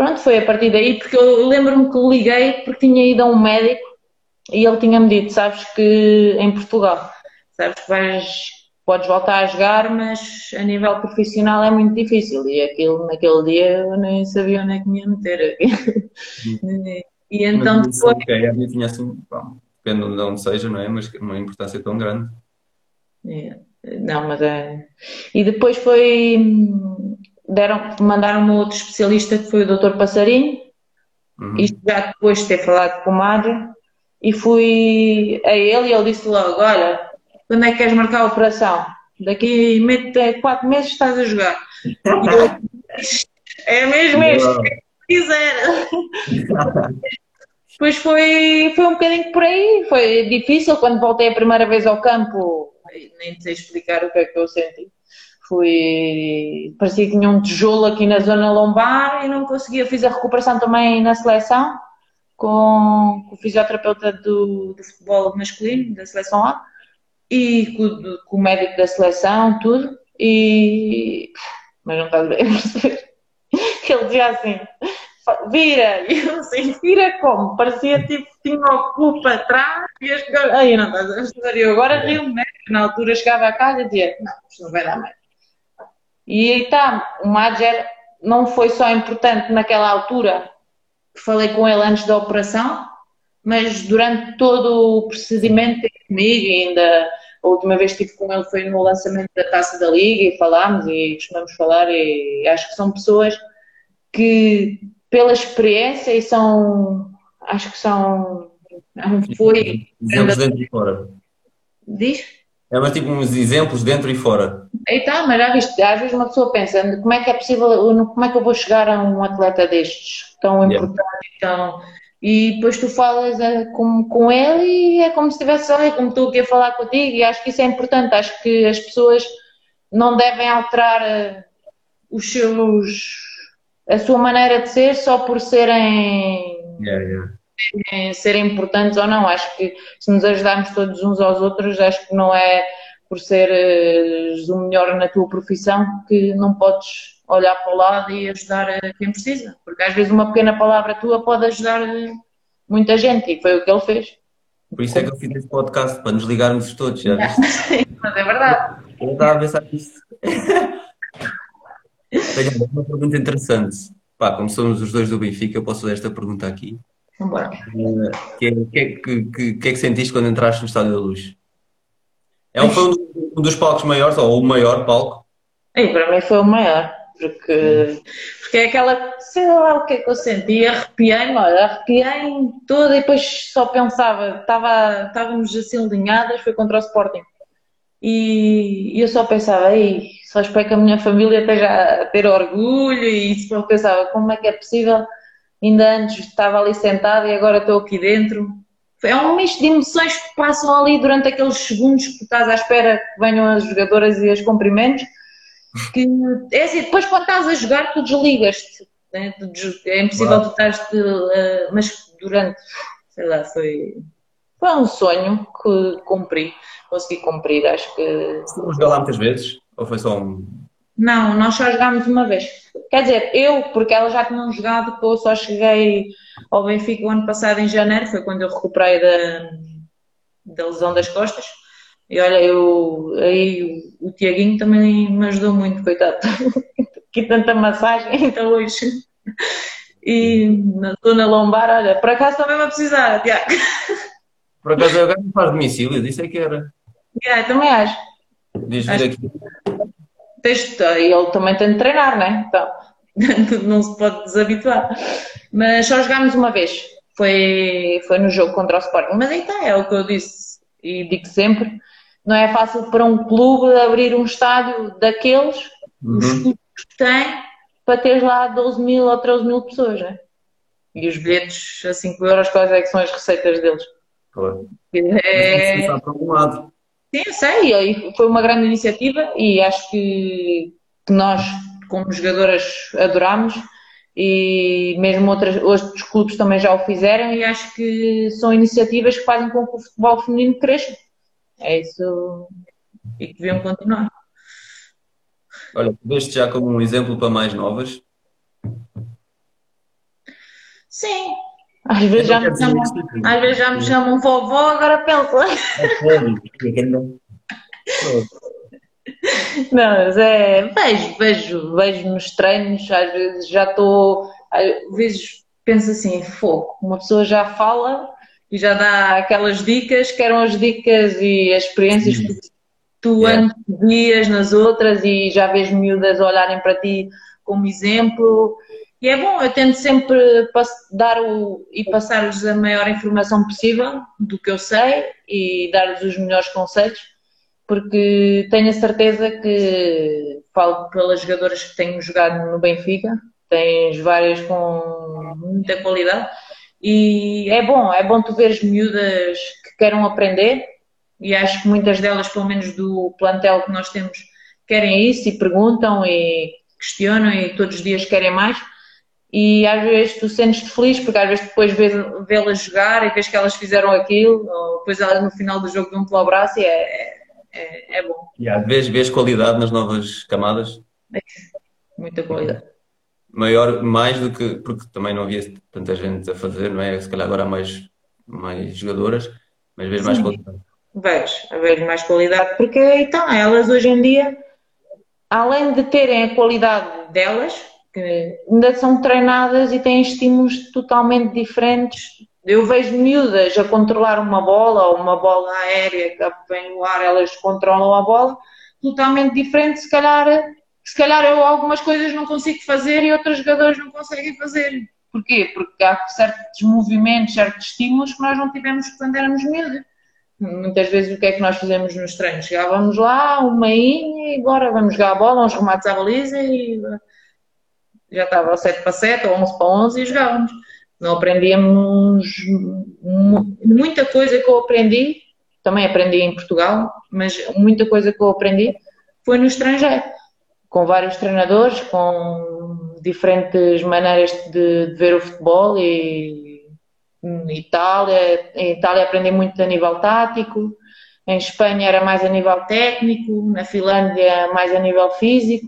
Pronto, foi a partir daí, porque eu lembro-me que liguei porque tinha ido a um médico e ele tinha-me dito, sabes que em Portugal, sabes que vais, podes voltar a jogar, mas a nível profissional é muito difícil. E aquilo, naquele dia eu nem sabia onde é que me ia meter. e então mas, depois... Ok, a minha tinha assim, bom, depende de onde seja, não é? Mas uma importância tão grande. É. Não, mas é. E depois foi deram, mandaram-me outro especialista que foi o Dr. Passarinho, uhum. isto já depois de ter falado com o Mário, e fui a ele e ele disse logo, olha, quando é que queres marcar a operação? Daqui a quatro meses estás a jogar. é mesmo isto, que quiser. Depois foi, foi um bocadinho por aí, foi difícil quando voltei a primeira vez ao campo, nem sei explicar o que é que eu senti fui, parecia que tinha um tijolo aqui na zona lombar e não conseguia. Fiz a recuperação também na seleção com, com o fisioterapeuta do, do, futebol masculino, da seleção A, e com, com, o médico da seleção, tudo. E. Mas não estás a perceber? Ele dizia assim: vira! E eu assim: vira como? Parecia tipo tinha o cu para trás e as Aí não estás a perceber. Eu agora rio-me, né? Na altura chegava a casa e dizia: não, isto não vai dar mais. E tá, o Madger não foi só importante naquela altura, falei com ele antes da operação, mas durante todo o procedimento comigo, e ainda a última vez que estive com ele foi no lançamento da taça da Liga e falámos e costumamos falar e acho que são pessoas que pela experiência e são acho que são foi dentro e fora. Diz? É mas tipo uns exemplos dentro e fora. E tá, mas já viste, às vezes uma pessoa pensa, como é que é possível, como é que eu vou chegar a um atleta destes, tão importante, yeah. tão... E depois tu falas é, com, com ele e é como se estivesse, olha, como estou aqui a falar contigo e acho que isso é importante, acho que as pessoas não devem alterar uh, os seus, a sua maneira de ser só por serem... Yeah, yeah serem importantes ou não. Acho que se nos ajudarmos todos uns aos outros, acho que não é por seres o melhor na tua profissão que não podes olhar para o lado e ajudar quem precisa. Porque às vezes uma pequena palavra tua pode ajudar muita gente e foi o que ele fez. Por isso é que eu fiz este podcast, para nos ligarmos todos, já viste? Mas é verdade. Eu estava a pensar nisso. Tenho uma pergunta interessante. Pá, como somos os dois do Benfica, eu posso fazer esta pergunta aqui. Vambora. O que, é, que, que, que, é que sentiste quando entraste no Estádio da Luz? É um, foi um dos palcos maiores, ou o maior palco? E para mim foi o maior, porque, porque é aquela, sei lá o que é que eu senti, arrepiei-me, olha, arrepiei-me toda e depois só pensava, estava, estávamos assim alinhadas, foi contra o Sporting. E, e eu só pensava, aí só espero que a minha família esteja a ter orgulho e só pensava, como é que é possível ainda antes estava ali sentada e agora estou aqui dentro. É um misto de emoções que passam ali durante aqueles segundos que estás à espera que venham as jogadoras e as cumprimentos. Que, é assim, depois quando estás a jogar, tu desligas-te. Né? É impossível tu estás. Uh, mas durante, sei lá, foi, foi um sonho que cumpri, consegui cumprir. Acho que. Você jogar lá muitas vezes? Ou foi só um. Não, nós só jogámos uma vez. Quer dizer, eu, porque ela já tinha jogado, eu só cheguei ao Benfica o ano passado em janeiro, foi quando eu recuperei da, da lesão das costas. E olha, eu, aí o, o Tiaguinho também me ajudou muito, coitado. Aqui tanta massagem, então hoje. E na zona lombar, olha, por acaso também vai precisar, Tiago. Por acaso é o gajo que faz domicílio, disse é que era. Yeah, também acho. Diz vir Acho- aqui. Tens ele também tem de treinar, né? Então, não se pode desabituar. Mas só jogámos uma vez. Foi, foi no jogo contra o Sporting. Mas está, é o que eu disse e digo sempre. Não é fácil para um clube abrir um estádio daqueles, Uhum. que tem, para ter lá 12 mil ou 13 mil pessoas, né? E os bilhetes a 5 euros, quais é que são as receitas deles? Claro. É... Mas isso para algum lado. Sim, eu sei, foi uma grande iniciativa e acho que, que nós, como jogadoras, adorámos e mesmo outras, outros clubes também já o fizeram e acho que são iniciativas que fazem com que o futebol feminino cresça. É isso e que deviam continuar. Olha, deste já como um exemplo para mais novas. Sim, às vezes já me chamam, às vezes já me chamam vovó, agora penso. Não, mas é. Vejo, vejo, vejo nos treinos, às vezes já estou. Às vezes penso assim, fogo, uma pessoa já fala e já dá aquelas dicas, que eram as dicas e as experiências Sim. que tu Yeah. antes vias nas outras e já vês miúdas olharem para ti como exemplo. E é bom, eu tento sempre dar o, e passar-lhes a maior informação possível do que eu sei e dar-lhes os melhores conselhos porque tenho a certeza que falo pelas jogadoras que tenho jogado no Benfica, tens várias com muita qualidade e é bom, é bom tu veres miúdas que queiram aprender e acho que muitas delas, pelo menos do plantel que nós temos, querem isso e perguntam e questionam e todos os dias querem mais e às vezes tu sentes-te feliz porque às vezes depois vê-las jogar e vês que elas fizeram aquilo ou depois elas no final do jogo dão-te o braço e é, é, é bom, Yeah, vês, vês qualidade nas novas camadas? muita qualidade. Maior, mais do que. Porque também não havia tanta gente a fazer, não é? Se calhar agora há mais, mais jogadoras, mas vês mais Sim. qualidade. Vejo, vejo mais qualidade, porque então elas hoje em dia, além de terem a qualidade delas, que ainda são treinadas e têm estímulos totalmente diferentes. Eu vejo miúdas a controlar uma bola ou uma bola aérea que vem no ar, elas controlam a bola, totalmente diferente, se calhar, se calhar eu algumas coisas não consigo fazer e outros jogadores não conseguem fazer. Porquê? Porque há certos movimentos, certos estímulos que nós não tivemos quando éramos miúdas. Muitas vezes o que é que nós fizemos nos treinos? Chegávamos lá, uma inha e agora vamos jogar a bola, uns remates à baliza e já estava 7 para 7 ou 11 para 11 e jogávamos. Não aprendíamos mu- muita coisa que eu aprendi, também aprendi em Portugal, mas muita coisa que eu aprendi foi no estrangeiro, com vários treinadores, com diferentes maneiras de, de ver o futebol e Itália, em Itália aprendi muito a nível tático, em Espanha era mais a nível técnico, na Finlândia mais a nível físico.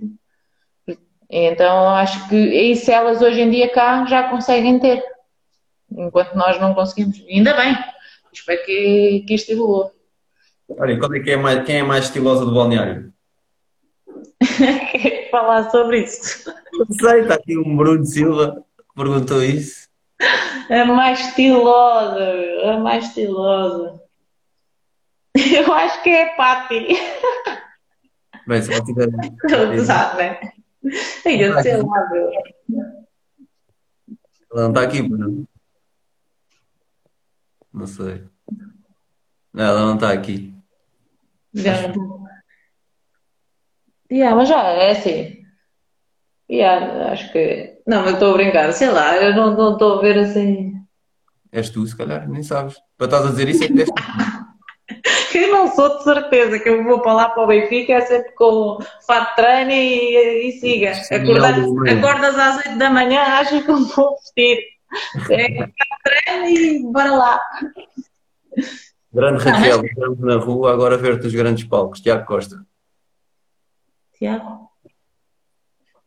Então acho que isso elas hoje em dia cá já conseguem ter, enquanto nós não conseguimos. Ainda bem, espero que, que isto evolua. Olha, qual é que é mais, quem é mais estilosa do balneário? Falar sobre isso. Não sei, está aqui um Bruno Silva que perguntou isso. A mais estilosa, a mais estilosa. Eu acho que é a Patti. Bem, se ela tiver. Sabe, né? Eu sei lá, meu. Ela não está aqui, Bruno. Não sei. Não, ela não está aqui. Já não. Yeah, mas já é assim. Yeah, acho que. Não, mas estou a brincar, sei lá, eu não não estou a ver assim. És tu, se calhar, nem sabes. Para estás a dizer isso é que és tu. Eu não sou de certeza que eu vou para lá para o Benfica, é sempre com fato de treino e, e siga. Acordar- acordas às 8 da manhã, achas que eu vou vestir. É fato de treino e bora lá. Grande Raquel, estamos na rua agora a ver-te os grandes palcos. Tiago Costa. Tiago?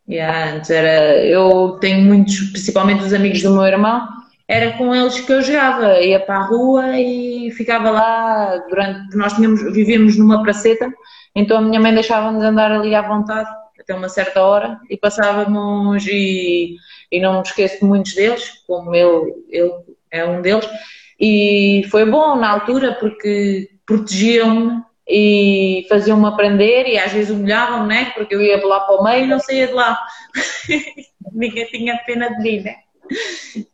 Yeah, antes era, eu tenho muitos, principalmente os amigos do meu irmão, era com eles que eu jogava. Ia para a rua e ficava lá durante. Nós tínhamos, vivíamos numa praceta, então a minha mãe deixava-nos andar ali à vontade até uma certa hora e passávamos e, e não me esqueço de muitos deles, como ele, ele é um deles, e foi bom na altura porque protegiam-me e faziam-me aprender e às vezes humilhavam-me, né? Porque eu ia lá para o meio e não saía de lá. Ninguém tinha pena de mim, né?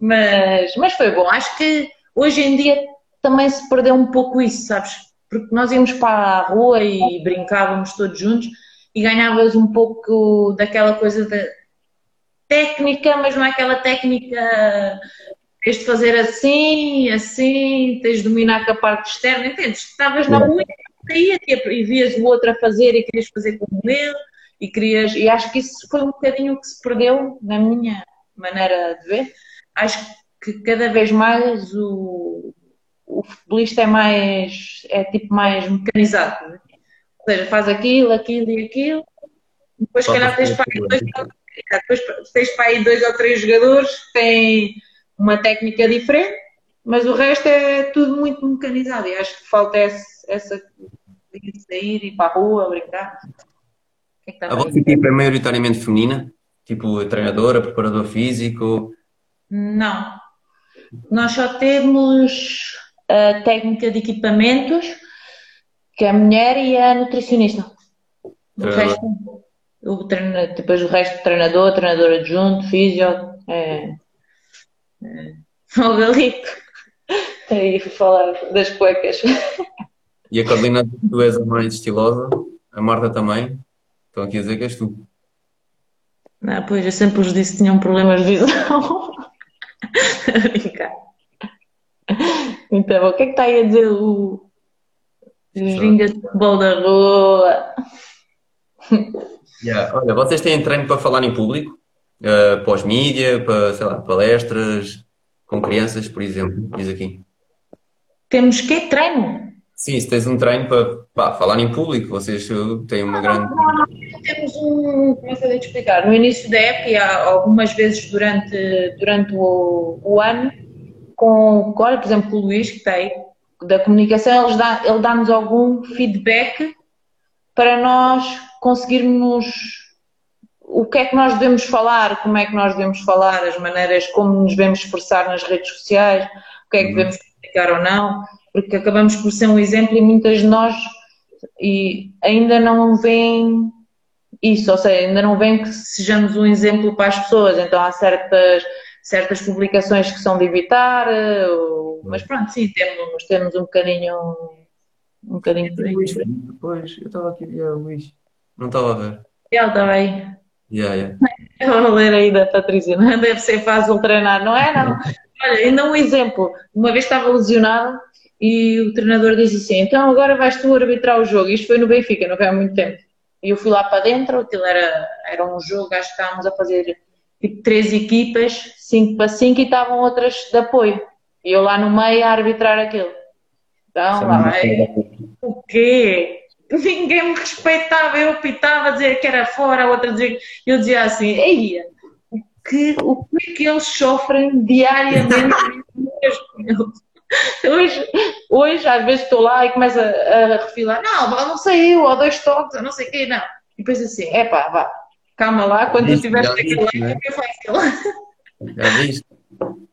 Mas, mas foi bom. Acho que hoje em dia também se perdeu um pouco isso, sabes? Porque nós íamos para a rua e brincávamos todos juntos e ganhavas um pouco daquela coisa da técnica, mas não é aquela técnica tens de fazer assim, assim, tens de dominar com a parte externa, entendes? Estavas na rua e, e vias o outro a fazer e querias fazer como ele e querias, e acho que isso foi um bocadinho que se perdeu na minha maneira de ver. Acho que cada vez mais o, o futebolista é mais, é tipo mais mecanizado, né? Ou seja, faz aquilo, aquilo e aquilo. Depois, se calhar, tens para, aí dois, depois tens para aí dois ou três jogadores que têm uma técnica diferente, mas o resto é tudo muito mecanizado. E acho que falta essa, essa de sair, ir para a rua, brincar. É que a vossa equipa é maioritariamente feminina? Tipo, treinadora, preparador físico? Não. Nós só temos a técnica de equipamentos que é a mulher e a nutricionista. O resto, o treino, depois o resto, treinador, treinador adjunto, físio, é, é, o Galito. Aí falar das cuecas. E a Carolina, tu és a mais estilosa, a Marta também. Estão aqui a dizer que és tu. Não, pois eu sempre os disse que tinham problemas de visão. Então, o que é que está aí a dizer o, Gingas de futebol da rua. Yeah. Olha, vocês têm treino para falar em público? Uh, Pós-mídia, para, sei lá, palestras, com crianças, por exemplo, diz aqui. Temos que treino? Sim, se tens um treino para pá, falar em público, vocês têm uma grande. Temos um. Como é que eu te explicar? No início da época, e algumas vezes durante, durante o, o ano, com, olha, por exemplo, com o Luís, que tem, da comunicação, ele, dá, ele dá-nos algum feedback para nós conseguirmos o que é que nós devemos falar, como é que nós devemos falar, as maneiras como nos devemos expressar nas redes sociais, o que é que uhum. devemos comunicar ou não, porque acabamos por ser um exemplo e muitas de nós e ainda não veem isso, ou seja, ainda não veem que sejamos um exemplo para as pessoas, então há certas certas publicações que são de evitar, eh, mas pronto, sim, temos, temos um bocadinho um bocadinho por aí. Pois, eu estava aqui, yeah, Luís. Não estava a ver. Ele aí. Yeah, yeah. Estava a ler aí da Patrícia, não deve ser fácil treinar, não é? Não. Olha, ainda um exemplo. Uma vez estava lesionado e o treinador disse assim: então agora vais tu arbitrar o jogo. Isto foi no Benfica, não foi há muito tempo. E eu fui lá para dentro, aquilo era, era um jogo, acho que estávamos a fazer tipo três equipas, cinco para cinco, e estavam outras de apoio. E eu lá no meio a arbitrar aquilo. Então, lá vai. O quê? Ninguém me respeitava, eu pitava, dizia que era fora, a outra dizia. Eu dizia assim, ei, o que, o que é que eles sofrem diariamente? hoje, hoje, às vezes estou lá e começo a, a refilar, não, não saiu, ou dois toques, ou não sei o quê, não. E depois assim, é pá, vá, Calma lá, quando tu estiveres aqui lá, né? é fácil. Já viste?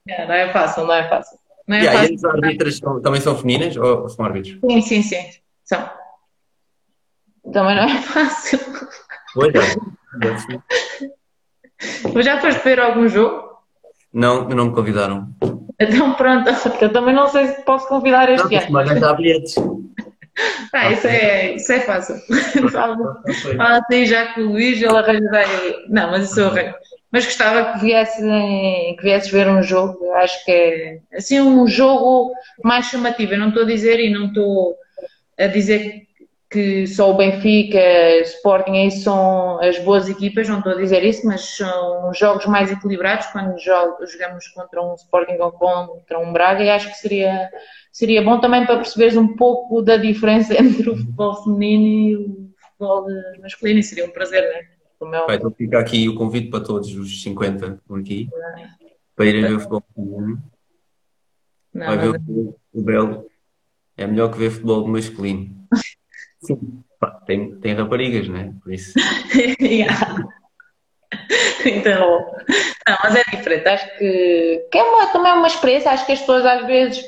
É, não é fácil, não é fácil. Não é e aí, as árbitras também são femininas ou são árbitros? Sim, sim, sim. São. Também não é fácil. Pois é. Mas já foste ver algum jogo? Não, não me convidaram. Então pronto, eu também não sei se posso convidar este não, ano. Mas já bilhetes. Ah, isso é, isso é fácil. Fala assim já com o Luís, ele arranja Não, mas isso é horrível. Mas gostava que viesses, que viesses ver um jogo, acho que é assim um jogo mais chamativo. Eu não estou a dizer e não estou a dizer que só o Benfica, Sporting aí são as boas equipas, não estou a dizer isso, mas são jogos mais equilibrados quando jogamos contra um Sporting ou contra um Braga e acho que seria seria bom também para perceberes um pouco da diferença entre o futebol feminino e o futebol masculino, e seria um prazer, não é? Meu... Vai, então fica aqui o convite para todos os 50 por aqui, para irem ver o futebol feminino. Vai ver o, o Belo. É melhor que ver futebol masculino. Sim. Tem, tem raparigas, não é? Por isso. yeah. Então, não, mas é diferente. Acho que, que é uma, também uma experiência. Acho que as pessoas às vezes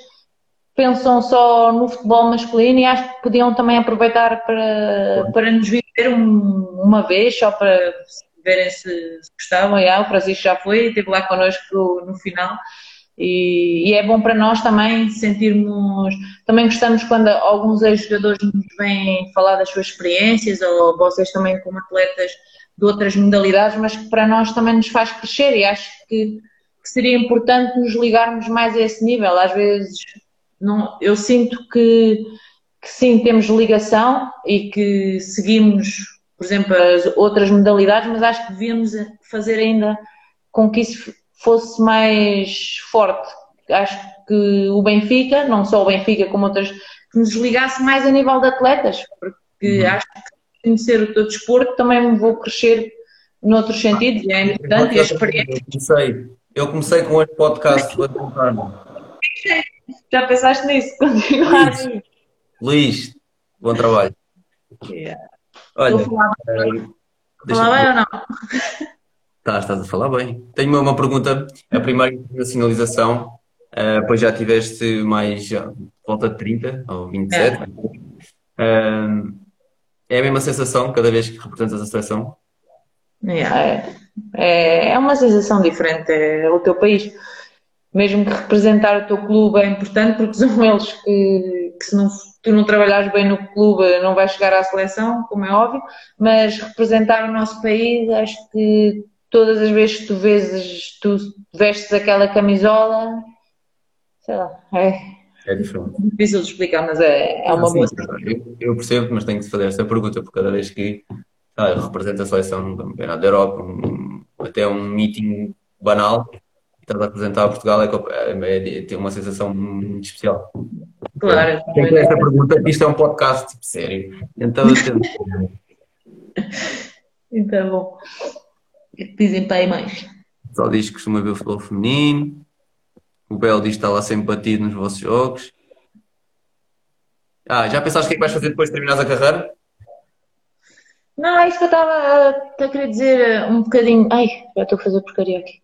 pensam só no futebol masculino e acho que podiam também aproveitar para, para nos viver um, uma vez, só para verem se, se gostavam. E, ah, o Francisco já foi, esteve lá connosco no final. E, e, é bom para nós também sentirmos. Também gostamos quando alguns ex-jogadores nos vêm falar das suas experiências, ou vocês também, como atletas de outras modalidades, mas que para nós também nos faz crescer. E acho que, que seria importante nos ligarmos mais a esse nível. Às vezes, não, eu sinto que, que sim, temos ligação e que seguimos, por exemplo, as outras modalidades, mas acho que devíamos fazer ainda com que isso fosse mais forte. Acho que o Benfica, não só o Benfica como outras, que nos ligasse mais a nível de atletas, porque uhum. acho que conhecer o teu desporto também vou crescer noutros sentidos e é importante e a experiência. Eu comecei, eu comecei com este podcast Já pensaste nisso? Continuar Luís, Luís bom trabalho. Yeah. Olha, falar, uh, falar bem ou não? Tá, estás a falar bem. Tenho uma, pergunta. A primeira internacionalização, uh, pois já tiveste mais já, volta de 30 ou 27. É. Uh, é a mesma sensação cada vez que representas a seleção? É, é, é uma sensação diferente. É o teu país. Mesmo que representar o teu clube é importante, porque são eles que, que se não, tu não trabalhares bem no clube não vais chegar à seleção, como é óbvio, mas representar o nosso país acho que todas as vezes que tu vezes, tu vestes aquela camisola, sei lá, é. É diferente. Difícil de explicar, mas é, é uma boa. Eu, eu, percebo, mas tenho que fazer esta pergunta, porque cada vez que ah, eu represento a seleção num campeonato da Europa, um, até um meeting banal, estás a apresentar a Portugal, é, é, é, tem uma sensação muito especial. Claro. Tem que esta pergunta, isto é um podcast tipo, sério. Então eu tento. então, bom que dizem para aí mais? Só diz que costuma ver o futebol feminino. O Bel diz que está lá sempre batido nos vossos jogos. Ah, já pensaste o que é que vais fazer depois de terminares a carreira? Não, é isso que eu estava a querer dizer um bocadinho. Ai, já estou a fazer porcaria aqui.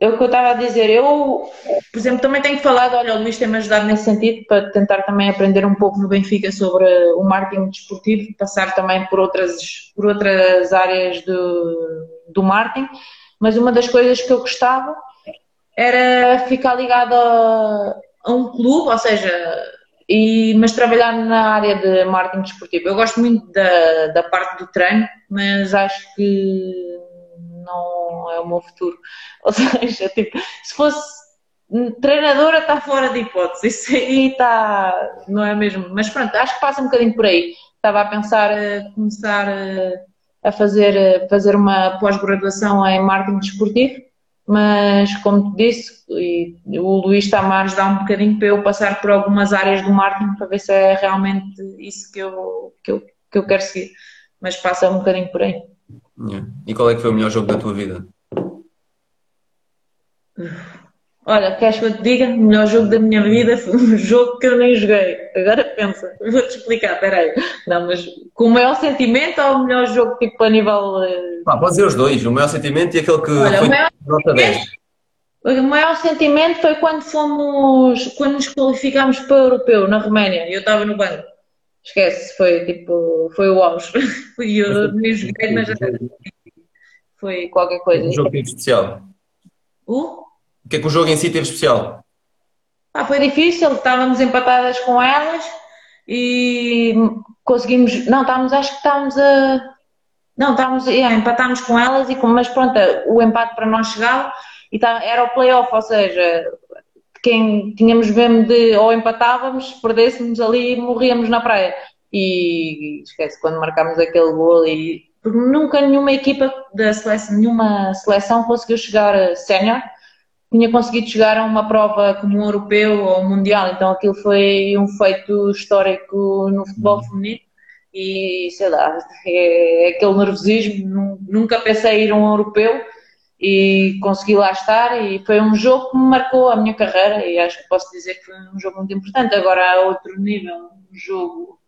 É o que eu estava a dizer. Eu, por exemplo, também tenho falado, olha, o Luís tem-me ajudado nesse sentido para tentar também aprender um pouco no Benfica sobre o marketing desportivo, passar também por outras, por outras áreas do, do marketing. Mas uma das coisas que eu gostava era ficar ligado a, a um clube, ou seja, e, mas trabalhar na área de marketing desportivo. Eu gosto muito da, da parte do treino, mas acho que não é o meu futuro. Ou seja, tipo, se fosse treinadora está fora de hipótese, isso aí está, não é mesmo? Mas pronto, acho que passa um bocadinho por aí. Estava a pensar a começar a, fazer, a fazer uma pós-graduação em marketing desportivo, mas como te disse, e o Luís está-me a ajudar um bocadinho para eu passar por algumas áreas do marketing para ver se é realmente isso que eu, que eu, que eu quero seguir. Mas passa um bocadinho por aí. Yeah. E qual é que foi o melhor jogo da tua vida? Olha, queres que eu te diga? O melhor jogo da minha vida foi um jogo que eu nem joguei. Agora pensa, vou-te explicar, peraí. Não, mas com o maior sentimento ou o melhor jogo tipo a nível. Ah, pode ser os dois, o maior sentimento e aquele que Olha, foi o maior nota 10. O maior sentimento foi quando fomos, quando nos qualificámos para o europeu na Roménia. Eu estava no banco. Esquece, foi tipo, foi o auge. Fui eu nem joguei, mas foi qualquer coisa. O jogo teve especial. O? O que é que o jogo em si teve especial? Ah, foi difícil, estávamos empatadas com elas e conseguimos. Não, estávamos, acho que estávamos a. Não, estávamos, yeah, empatámos com elas, e, mas pronto, o empate para nós chegava e tá, era o playoff, ou seja, quem tínhamos mesmo de ou empatávamos, perdêssemos ali e morríamos na praia. E esquece, quando marcámos aquele gol e porque nunca nenhuma equipa da seleção, nenhuma seleção conseguiu chegar sénior, tinha conseguido chegar a uma prova como um europeu ou um mundial, então aquilo foi um feito histórico no futebol uhum. feminino e sei lá, é, é aquele nervosismo, nunca pensei em ir a um europeu e consegui lá estar e foi um jogo que me marcou a minha carreira e acho que posso dizer que foi um jogo muito importante. Agora há outro nível, um jogo.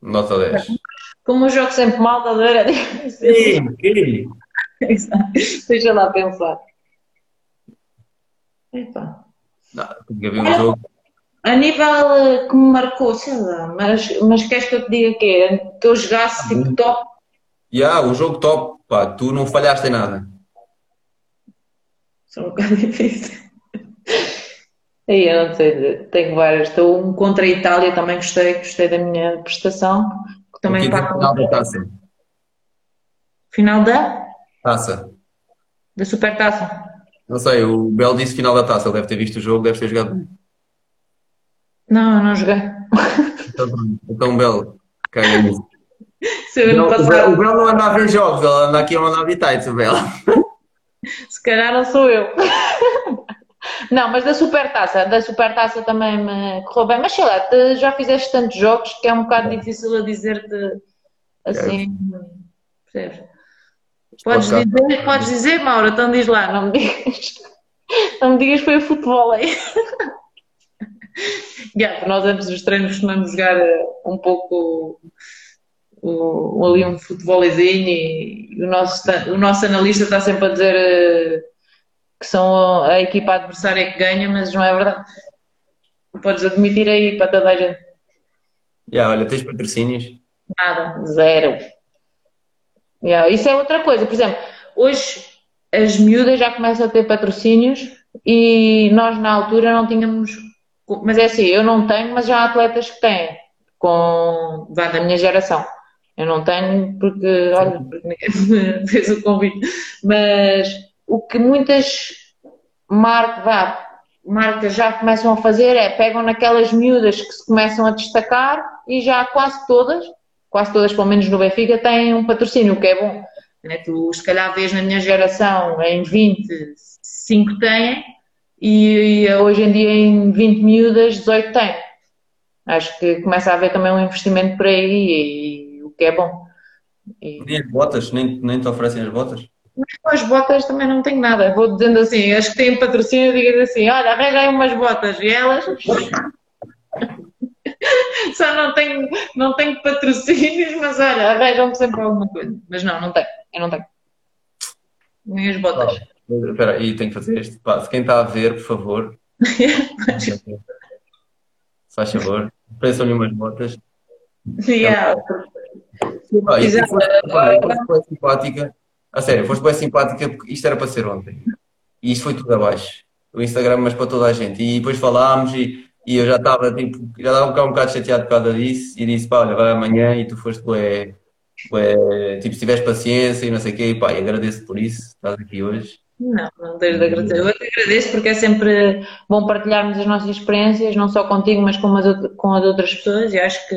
Nota 10. Como um jogo sempre mal, estás a ver? Sim, sim. Deixa lá pensar. Epa. Não, que haver um jogo. A nível que me marcou, sei lá, mas, mas queres que eu te diga que é? Que eu jogasse tipo top? Yeah, o jogo top, pá, tu não falhaste em nada. São um bocado difícil. Aí eu não sei, tenho várias. Estou um contra a Itália, também gostei, gostei da minha prestação. Também Aqui para final da taça. final da, Taça. da Supertaça. Não sei, o Bel disse final da taça, ele deve ter visto o jogo, deve ter jogado bem. Não, não joguei. Então, então Bel, caga nisso. Se Não, ano o, Bel, passado, não anda a ver jogos, ele anda aqui a mandar bitites, o Bel. se calhar não sou eu. Não, mas da Supertaça, da Supertaça também me correu bem. Mas sei lá, já fizeste tantos jogos que é um bocado difícil a dizer-te assim. Percebes? Podes dizer, podes dizer, Maura, então diz lá, não me digas. Não me digas que foi o futebol aí. Yeah, nós antes dos treinos costumamos jogar eh, um pouco o, ali um futebolizinho e o nosso, o nosso analista está sempre a dizer eh, que são a equipa adversária que ganha, mas não é verdade. Podes admitir aí para toda a gente. Yeah, olha, tens patrocínios? Nada, zero. Yeah, isso é outra coisa. Por exemplo, hoje as miúdas já começam a ter patrocínios e nós na altura não tínhamos. Mas é assim, eu não tenho, mas já há atletas que têm, com vá da minha geração. Eu não tenho porque, olha, porque ninguém me fez o convite. Mas o que muitas marcas, já começam a fazer é pegam naquelas miúdas que se começam a destacar e já quase todas, quase todas, pelo menos no Benfica, têm um patrocínio, o que é bom. Né? Tu, se calhar, vês na minha geração, em 20, 5 têm, e, e hoje em dia, em 20 miúdas, 18 têm. Acho que começa a haver também um investimento por aí, e, que é bom. E, Nem as botas, nem, nem te oferecem as botas? mas com as botas também não tenho nada. Vou dizendo assim, as que têm patrocínio, digo assim: olha, arranja aí umas botas. E elas. Só não tenho, não tenho patrocínios, mas olha, arranjam-me sempre alguma coisa. Mas não, não tenho. Eu não tenho. Nem as botas. Espera aí, tenho que fazer este. Se quem está a ver, por favor, faz favor, ofereçam-lhe umas botas. Yeah. Ah, Exato. foste, foste bem simpática. A sério, foste bem simpática porque isto era para ser ontem. E isto foi tudo abaixo. O Instagram, mas para toda a gente. E depois falámos e, e eu já estava tipo, já estava um bocado, um bocado chateado por causa disso e disse, pá, olha, vai amanhã e tu foste bué, bué, tipo, se tiveres paciência e não sei o quê, e pá, e agradeço por isso, estás aqui hoje. Não, não tens de agradecer. Eu te agradeço porque é sempre bom partilharmos as nossas experiências, não só contigo, mas com as, com as outras pessoas. E acho que,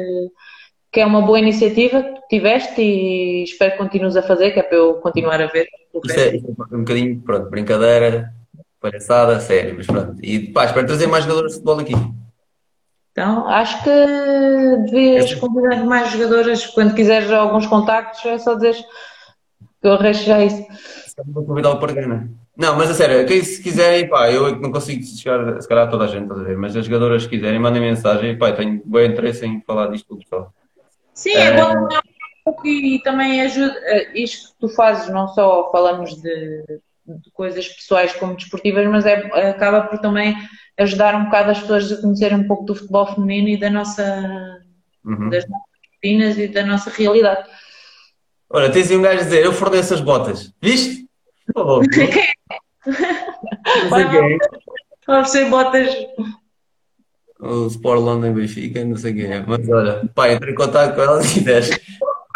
que é uma boa iniciativa que tiveste e espero que continues a fazer, que é para eu continuar a ver. o Isto é, isto é um bocadinho, pronto, brincadeira, palhaçada, sério, mas pronto. E pá, espero trazer mais jogadores de futebol aqui. Então, acho que devias convidar mais jogadoras. Quando quiseres alguns contactos, é só dizer que eu arranjo já isso. Vou convidar o Pargana. Não, mas a sério, quem se quiserem, pá, eu é não consigo chegar, se calhar a toda a gente, estás a ver? Mas as jogadoras que quiserem, mandem mensagem, pá, tenho bom interesse em falar disto com o pessoal. Sim, é bom um pouco e também ajuda. eh, Isto que tu fazes, não só falamos de, de coisas pessoais como desportivas, mas é, acaba por também ajudar um bocado as pessoas a conhecerem um pouco do futebol feminino e da nossa, Uhum. das nossas rotinas e da nossa realidade. Olha, tens aí um gajo a dizer, eu forneço as botas. Viste? Oh, não sei quem. Vamos ser botas. O Sport London Benfica, não sei quem é. Mas olha, pá, entre em contato com ela se quiseres.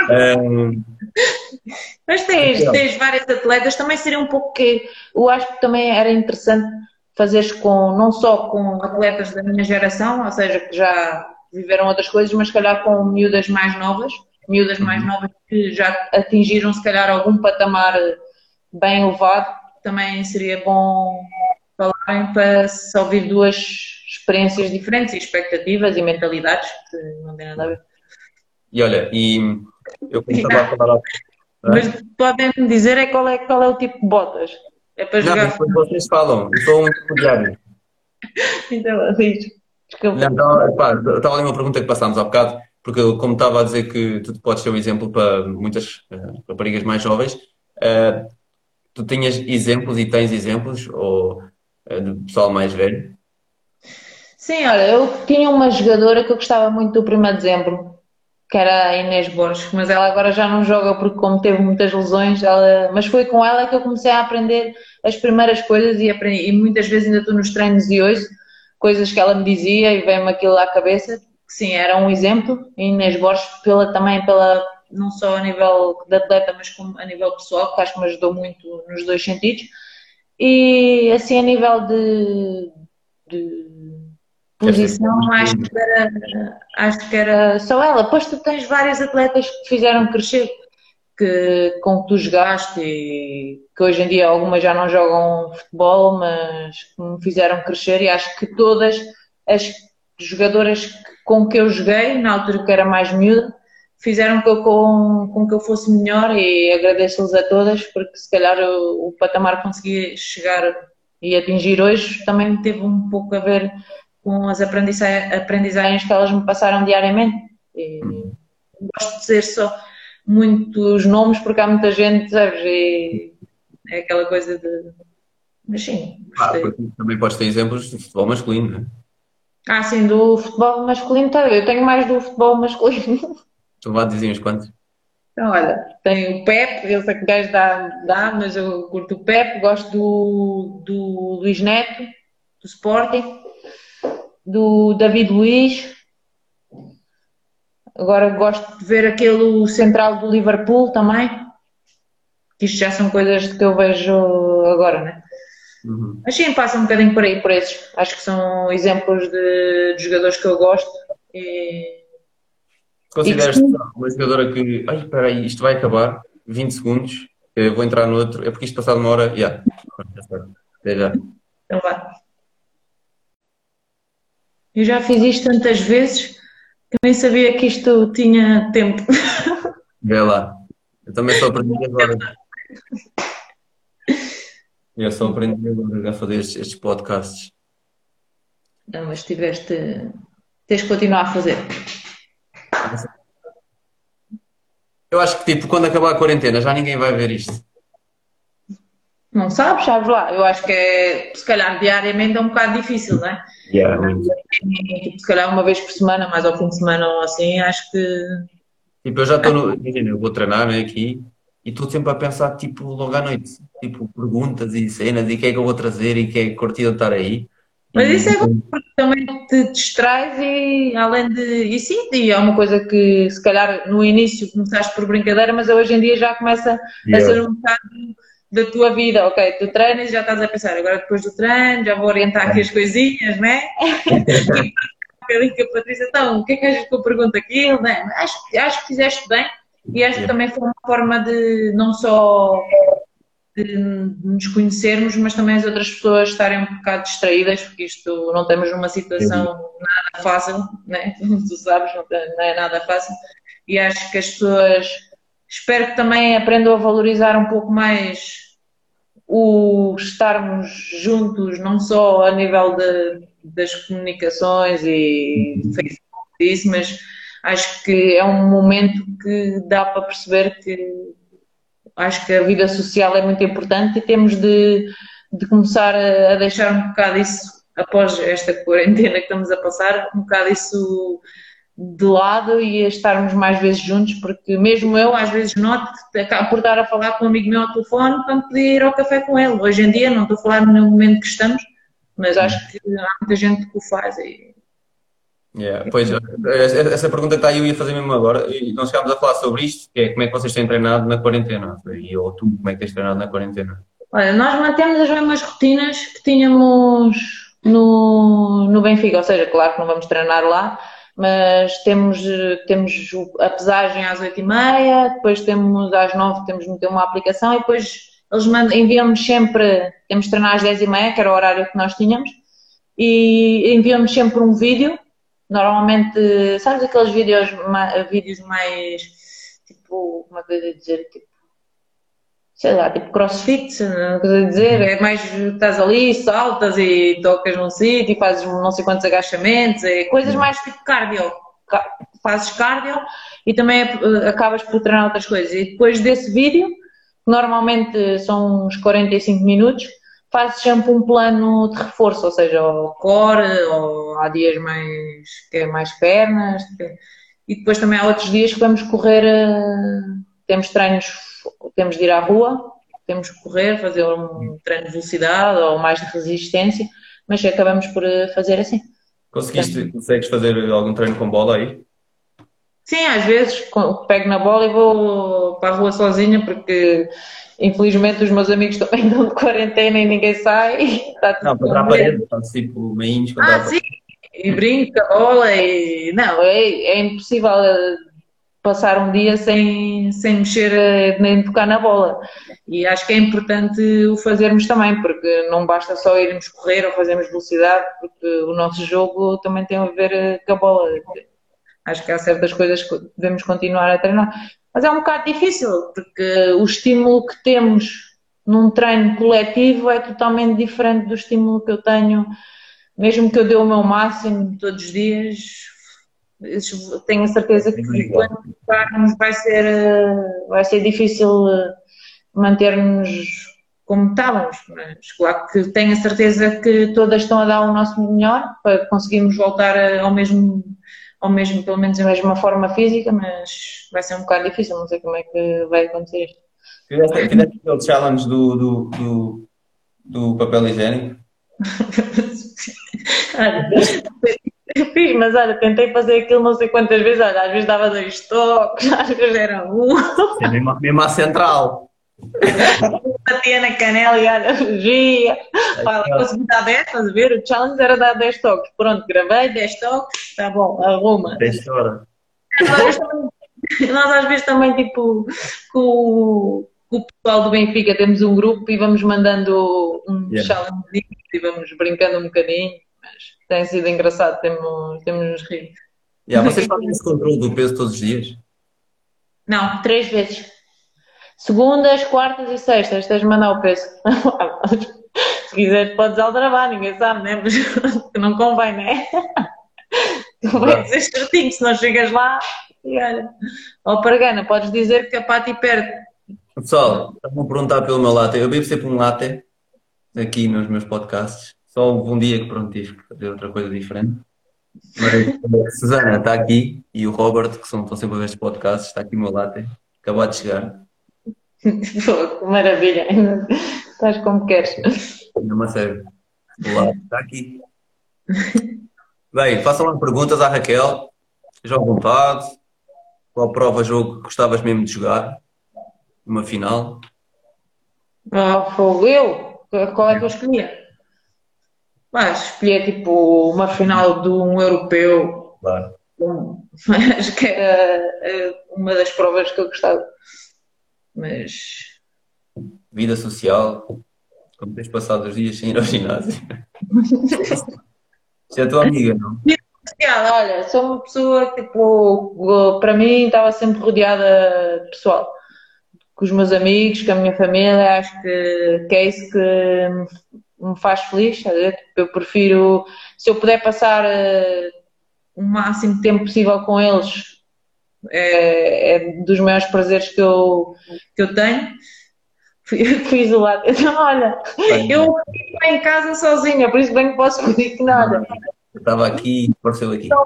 Um, Mas tens, tens várias atletas, também seria um pouco que eu acho que também era interessante fazeres com, não só com atletas da minha geração, ou seja, que já viveram outras coisas, mas se calhar com miúdas mais novas, miúdas mais novas que já atingiram se calhar algum patamar bem elevado, também seria bom falarem para se ouvir duas experiências diferentes e expectativas e mentalidades que não têm nada a ver. e olha, e eu como estava a falar há, Mas podem-me dizer é qual, é qual é o tipo de botas. É para Não, jogar. mas depois vocês falam, eu sou um intermediário. Então, diz. Desculpa. Não, então, Estava ali uma pergunta que passámos há bocado, porque como estava a dizer que tu podes ser um exemplo para muitas eh, raparigas mais jovens, eh, tu tinhas exemplos e tens exemplos, ou eh, do pessoal mais velho? Sim, olha, eu tinha uma jogadora que eu gostava muito do 1 de dezembro, que era a Inês Borges, mas ela agora já não joga porque como teve muitas lesões, ela... mas foi com ela que eu comecei a aprender as primeiras coisas e, aprendi... e muitas vezes ainda estou nos treinos de hoje, coisas que ela me dizia e vem-me aquilo à cabeça, que sim, era um exemplo, Inês Borges, pela, também pela, não só a nível de atleta, mas como a nível pessoal, que acho que me ajudou muito nos dois sentidos, e assim a nível de, de posição, acho que, era, acho que era só ela. Depois tu tens vários atletas que te fizeram crescer, que, com que tu jogaste e que hoje em dia algumas já não jogam futebol, mas que me fizeram crescer e acho que todas as jogadoras com que eu joguei, na altura que era mais miúda, fizeram eu, com, com que eu fosse melhor e agradeço-lhes a todas porque se calhar o, o patamar que consegui chegar e atingir hoje também teve um pouco a ver com as aprendizagens que elas me passaram diariamente. E gosto de dizer só muitos nomes porque há muita gente, sabes? E é aquela coisa de. Mas sim. Ah, também podes ter exemplos de futebol masculino, não é? Ah, sim, do futebol masculino, tá, eu tenho mais do futebol masculino. Tu vá dizer uns quantos? Então, olha, tenho o Pepe, eu sei que o gajo dá, dá, mas eu curto o Pepe, gosto do, do Luís Neto, do Sporting do David Luiz. Agora gosto de ver aquele central do Liverpool também. Isto já são coisas que eu vejo agora, né? Uhum. Mas sim, passa um bocadinho por aí, por esses. Acho que são exemplos de, de jogadores que eu gosto. E... Consideras e uma jogadora que, ai, espera aí, isto vai acabar, 20 segundos, eu vou entrar no outro, é porque isto passado uma hora. Até já. Então vá. Eu já fiz isto tantas vezes que nem sabia que isto tinha tempo. Vê lá. Eu também só aprendi agora. Eu só aprendi agora a fazer estes, estes podcasts. Não, mas tiveste. Tens que continuar a fazer. Eu acho que tipo, quando acabar a quarentena já ninguém vai ver isto. Não sabes, sabes lá. Eu acho que é, se calhar diariamente é um bocado difícil, não é? Yeah. Tipo, se calhar uma vez por semana, mais ao fim de semana ou assim, acho que. Tipo, eu já estou no. Imagina, eu vou treinar né, aqui e estou sempre a pensar, tipo, logo à noite. Tipo, perguntas e cenas e o que é que eu vou trazer e que é curtido estar aí. Mas isso é bom porque também te distrais e além de. E sim, e é uma coisa que se calhar no início começaste por brincadeira, mas hoje em dia já começa yeah. a ser um bocado da tua vida, ok, tu treinas e já estás a pensar, agora depois do treino já vou orientar aqui as coisinhas, né? e que a Patrícia, então, o que é que achas que eu pergunto aquilo, né? Acho, acho que fizeste bem e acho que também foi uma forma de não só de nos conhecermos, mas também as outras pessoas estarem um bocado distraídas, porque isto não estamos numa situação nada fácil, né? Tu sabes, não é nada fácil. E acho que as pessoas espero que também aprendam a valorizar um pouco mais o estarmos juntos, não só a nível de, das comunicações e Facebook isso, mas acho que é um momento que dá para perceber que acho que a vida social é muito importante e temos de, de começar a, deixar um bocado isso após esta quarentena que estamos a passar, um bocado isso de lado e a estarmos mais vezes juntos, porque mesmo eu às vezes noto por estar a falar com um amigo meu ao telefone quando podia ir ao café com ele. Hoje em dia não estou a falar no momento que estamos, mas acho que há muita gente que o faz. E... Yeah, pois, essa pergunta que está aí eu ia fazer mesmo agora, e nós chegámos a falar sobre isto, que é como é que vocês têm treinado na quarentena, e ou tu, como é que tens treinado na quarentena? Olha, nós mantemos as mesmas rotinas que tínhamos no, no Benfica, ou seja, claro que não vamos treinar lá, mas temos, temos a pesagem às 8h30, depois temos às 9 temos meter uma aplicação e depois eles enviam-nos sempre, temos de treinar às 10h30, que era o horário que nós tínhamos, e enviam-nos sempre um vídeo, normalmente, sabes aqueles vídeos, vídeos mais, tipo, como é que eu ia dizer, tipo, sei lá, tipo crossfit, não coisa a dizer, é mais, estás ali, saltas e tocas num sítio e fazes não sei quantos agachamentos, é coisas mais tipo cardio, fazes cardio e também é, acabas por treinar outras coisas. E depois desse vídeo, que normalmente são uns 45 minutos, fazes sempre um plano de reforço, ou seja, o core, ou há dias mais, que é mais pernas, e depois também há outros dias que vamos correr, eh, temos treinos, temos de ir à rua, temos que correr, fazer um treino de velocidade ou mais de resistência, mas acabamos por eh, fazer assim. Conseguiste, consegues fazer algum treino com bola aí? Sim, às vezes pego na bola e vou para a rua sozinha porque infelizmente os meus amigos também estão de quarentena e ninguém sai. Está tudo não, contra a parede, está tipo contra ah, sim, e brinco a bola e não, é, é impossível eh, passar um dia sem, sem mexer eh, nem tocar na bola. E acho que é importante o fazermos também, porque não basta só irmos correr ou fazermos velocidade, porque o nosso jogo também tem a ver eh, com a bola. Acho que há certas coisas que devemos continuar a treinar. Mas é um bocado difícil, porque o estímulo que temos num treino coletivo é totalmente diferente do estímulo que eu tenho, mesmo que eu dê o meu máximo todos os dias, tenho a certeza que quando tocarmos vai ser, vai ser difícil eh, manter-nos como estávamos, mas claro que tenho a certeza que todas estão a dar o nosso melhor para conseguirmos voltar ao mesmo ao mesmo, pelo menos a mesma forma física, mas vai ser um bocado difícil, não sei como é que vai acontecer. Fizeste aquele challenge do, do, do, do papel higiênico? Fiz, mas olha, tentei fazer aquilo não sei quantas vezes, olha, às vezes dava dois toques, às vezes era um. É mesmo, mesmo à central. Batia na canela e olha, fugia. Fala, consegui dar 10, estás a ver? O challenge era dar 10 toques. Pronto, gravei 10 toques, está bom, arruma. 10 horas. Nós às vezes também, tipo, com, com o pessoal do Benfica, temos um grupo e vamos mandando um yeah. challenge e vamos brincando um bocadinho, tem sido engraçado, temos, temos nos rir. Yeah, vocês fazem esse controle do peso todos os dias? Não, três vezes. Segundas, quartas e sextas, tens de mandar o peso. Se quiseres, podes aldrabar, ninguém sabe, né? Mas não convém, né? Convém ser certinho, se não chegas lá e olha. Ó, Pargana, podes dizer que a Pati perde. Pessoal, estão a perguntar pelo meu latte. Eu bebo sempre um latte aqui nos meus podcasts. Só houve um dia que pronto, tive que fazer outra coisa diferente. Mas Susana está aqui e o Robert, que são, estão sempre a ver estes podcasts, está aqui o meu latte. Acabou de chegar. Maravilha, estás como queres. Não a sério. Olá, está aqui. Bem, façam lá perguntas à Raquel. Esteja à vontade. Qual prova jogo que gostavas mesmo de jogar? Uma final? Ah, fogo eu? Qual é que eu escolhia? Mas escolhi tipo uma final de um europeu. Claro. Acho que era eh, uma das provas que eu gostava mas. Vida social, como tens passado os dias sem ir ao ginásio. Isso é a tua amiga, não? Vida social, olha, sou uma pessoa que, tipo, para mim estava sempre rodeada de pessoal. Com os meus amigos, com a minha família, acho que, que é isso que me faz feliz. Eu prefiro, se eu puder passar eh, o máximo de tempo possível com eles, é, é dos maiores prazeres que eu, que eu tenho. Fui, fui isolada. Então, olha, eu estou em casa sozinha, por isso bem que posso pedir que nada. Eu estava aqui e apareceu aqui. Senão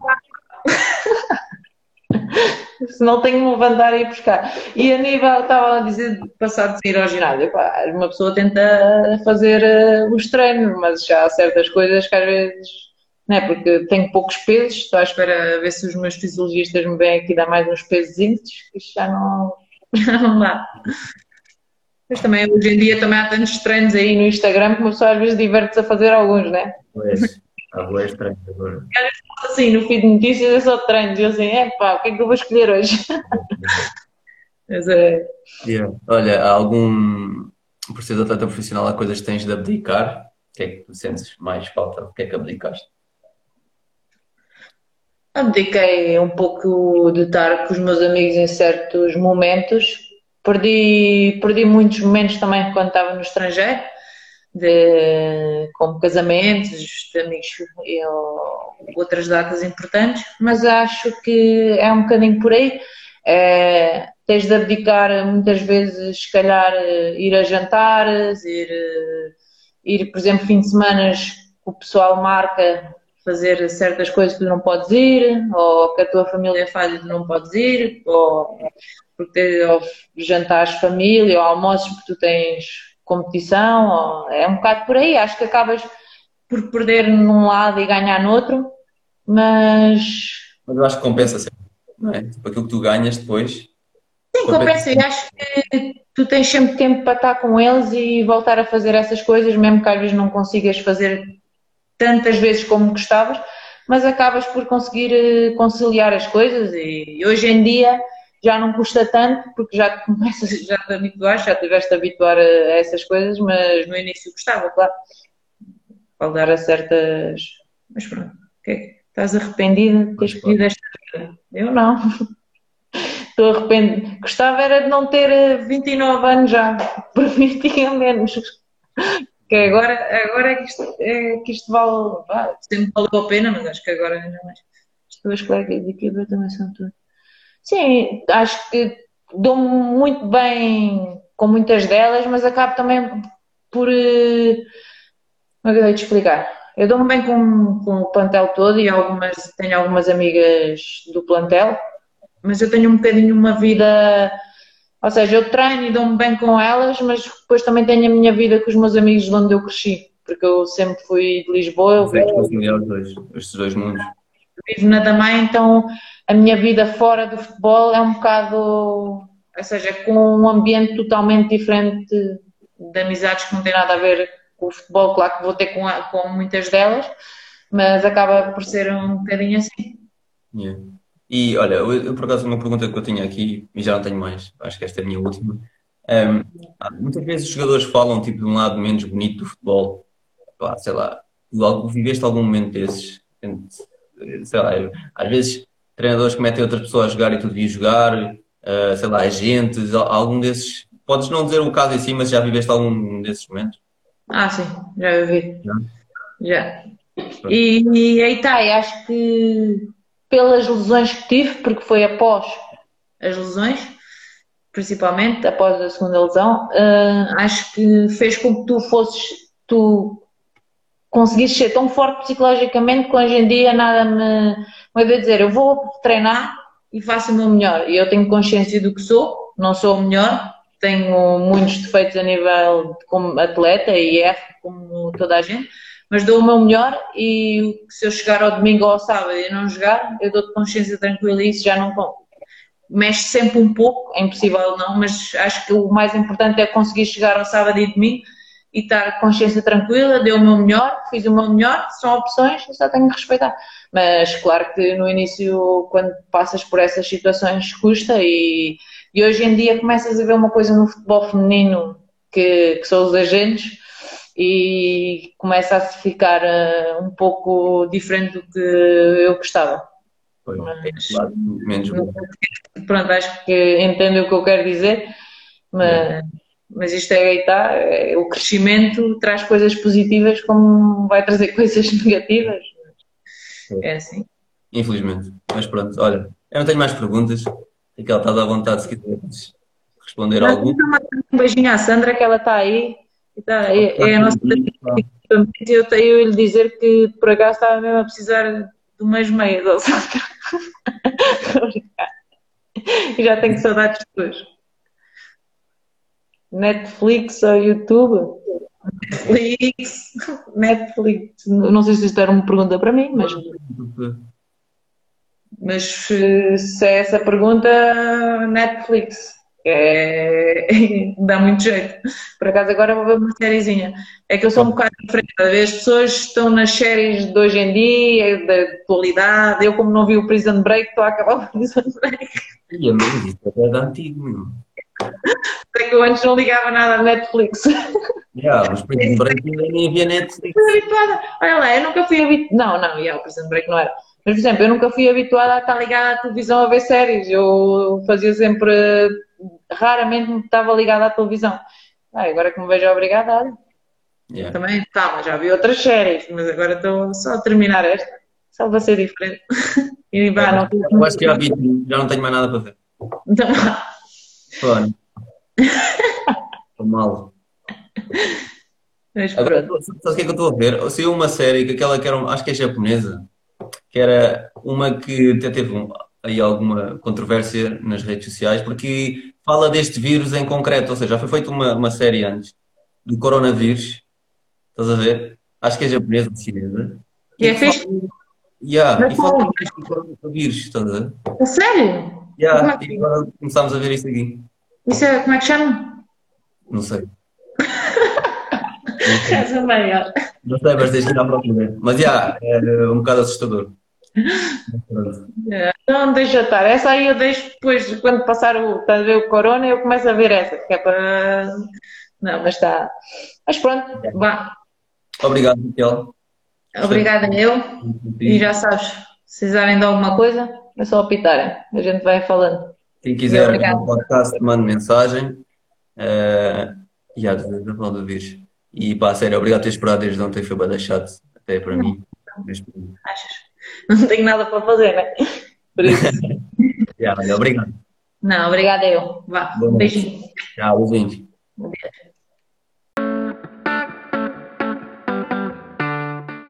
tenho que me levantar e ir buscar. E a nível, estava a dizer, passar de sair ao ginásio. Pá, uma pessoa tenta fazer uh, os treinos, mas já há certas coisas que às vezes né? porque tenho poucos pesos, estou à espera ver se os meus fisiologistas me vêm aqui dar mais uns pesos que isto já não, não dá. Mas também hoje em dia também há tantos treinos aí no Instagram que uma pessoa às vezes diverte-se a fazer alguns, né? Pois, há boas treinos agora. Assim, no feed de notícias é só treinos, e eu assim, é pá, o que é que eu vou escolher hoje? Mas é. Yeah. Olha, há algum, por ser atleta profissional, há coisas que tens de abdicar? O que é que tu sentes mais falta? O que é que abdicaste? Abdiquei um pouco de estar com os meus amigos em certos momentos perdi, perdi muitos momentos também quando estava no estrangeiro, de, como casamentos, de amigos e outras datas importantes, mas acho que é um bocadinho por aí. É, tens de abdicar muitas vezes, se calhar, ir a jantares, ir, ir por exemplo, fim de semana o pessoal marca fazer certas coisas que tu não podes ir, ou que a tua família faz e tu não podes ir, ou porque ou jantares família, ou almoços porque tu tens competição, é um bocado por aí. Acho que acabas por perder num lado e ganhar no outro, mas. Mas eu acho que compensa sempre, não é? Tipo aquilo que tu ganhas depois. Sim, compensa. E acho que tu tens sempre tempo para estar com eles e voltar a fazer essas coisas, mesmo que às vezes não consigas fazer tantas vezes como gostavas, mas acabas por conseguir eh, conciliar as coisas e hoje em dia já não custa tanto porque já começas, já te habituaste, já tiveste a habituar a essas coisas, mas no início gostava, claro. Falar a certas. Mas pronto, okay. estás arrependida de ter escolhido esta vida? Eu não. Estou arrependida. Gostava era de não ter 29 eh, anos já, permitia menos. Que agora, agora é, que isto, é que isto vale, vale, sempre valeu a pena, mas acho que agora ainda mais. As tuas colegas de equipa também são tudo. Sim, acho que dou-me muito bem com muitas delas, mas acabo também por. Eh, como é que eu te explicar? Eu dou-me bem com, com o plantel todo e algumas, tenho algumas amigas do plantel, mas eu tenho um bocadinho uma vida ou seja, eu treino e dou-me bem com elas, mas depois também tenho a minha vida com os meus amigos de onde eu cresci, porque eu sempre fui de Lisboa. Eu vivo, dois, estes dois mundos. Vivo na Damai, então a minha vida fora do futebol é um bocado, ou seja, com um ambiente totalmente diferente de amizades que não tem nada a ver com o futebol, claro que vou ter com, com muitas delas, mas acaba por ser um bocadinho assim. Yeah. E olha, eu, eu, por acaso uma pergunta que eu tinha aqui, e já não tenho mais, acho que esta é a minha última. Um, muitas vezes os jogadores falam tipo de um lado menos bonito do futebol. Pá, sei lá, viveste algum momento desses? Sei lá, às vezes treinadores que metem outras pessoas a jogar e tu devias jogar, uh, sei lá, agentes, algum desses. Podes não dizer o caso em si, mas já viveste algum desses momentos? Ah, sim, já vivi. Já. já. E, e aí está, acho que pelas lesões que tive, porque foi após as lesões, principalmente após a segunda lesão, uh, acho que fez com que tu fosses, tu conseguisses ser tão forte psicologicamente que hoje em dia nada me. Como eu dizer, eu vou treinar e faço o meu melhor. E eu tenho consciência do que sou, não sou o melhor, tenho muitos defeitos a nível de, como atleta e erro como toda a gente, mas dou o meu melhor e se eu chegar ao domingo ou ao sábado e não jogar, eu dou-te consciência tranquila e isso já não conta. Mexe sempre um pouco, é impossível não, mas acho que o mais importante é conseguir chegar ao sábado e domingo e estar com consciência tranquila, dei o meu melhor, fiz o meu melhor, são opções, só tenho que respeitar. Mas claro que no início, quando passas por essas situações, custa e, e hoje em dia começas a ver uma coisa no futebol feminino que, que são os agentes, e começa a ficar uh, um pouco diferente do que eu gostava. Foi, mas, claro, menos pronto, acho que entendo o que eu quero dizer, mas, é. Mas isto é está, é, o crescimento traz coisas positivas como vai trazer coisas negativas. É, assim. Infelizmente, mas pronto, olha, eu não tenho mais perguntas, Raquel, estás à vontade se quiseres responder não, algum. Um beijinho à Sandra que ela está aí Tá, é, é a nossa eu tenho lhe dizer que por acaso estava mesmo a precisar de umas meias ou e já tenho saudades de tuas. Netflix ou YouTube? Netflix, Netflix. Não sei se isto era uma pergunta para mim, mas. Mas se é essa pergunta, Netflix é... dá muito jeito. Por acaso agora vou ver uma sériezinha. É que eu sou um bocado diferente. As pessoas estão nas séries de hoje em dia, da atualidade. Eu, como não vi o Prison Break, estou a acabar o Prison Break. E a mim, isso é da antigo, É que eu antes não ligava nada a Netflix. Yeah, mas Prison Break nem havia Netflix. Olha lá, eu nunca fui habituada. Não, não, yeah, o Prison Break não era. Mas, por exemplo, eu nunca fui habituada a estar ligada à televisão a ver séries. Eu fazia sempre raramente me estava ligada à televisão. Ah, agora que me vejo obrigada, Yeah. também, tá, mas já vi outras séries, mas agora estou só a terminar esta, só para ser diferente. E vá, não Eu acho que já vi, já não tenho mais nada para ver. Então, Pô, Estou mal. mas Agora, sabe o que é que eu estou a ver? Saiu uma série, que aquela que era, acho que é japonesa, que era uma que até teve um- aí alguma controvérsia nas redes sociais, porque fala deste vírus em concreto, ou seja, já foi feita uma, uma série antes do coronavírus, estás a ver? Acho que é japonesa ou chinesa. E é fala- Yeah, e fala deste coronavírus, estás a ver? A sério? Yeah, é que- e agora começámos a ver isso aqui. Isso é, como é que chama? Não sei. Não sei. Meia. Não sei, mas tens que ir à procura. Mas já, é um bocado assustador. Pronto. Não, deixa estar. Essa aí eu deixo depois, quando passar o, a ver o corona, eu começo a ver essa, que é para. Não, mas está. Mas pronto, vá. Obrigado, Miquel. Obrigada eu. E já sabes, se precisarem de alguma coisa, é só apitarem. A gente vai falando. Quem quiser Obrigado. no podcast, mande mensagem. Uh, e há de ver a do vírus. E pá, sério, obrigado por ter esperado desde ontem, foi bem chato, até para mim. Mesmo. Achas? Não tenho nada para fazer, né? Por isso. Olha, obrigado. Não, obrigada eu. Vá, beijinho. Tchau, beijinhos.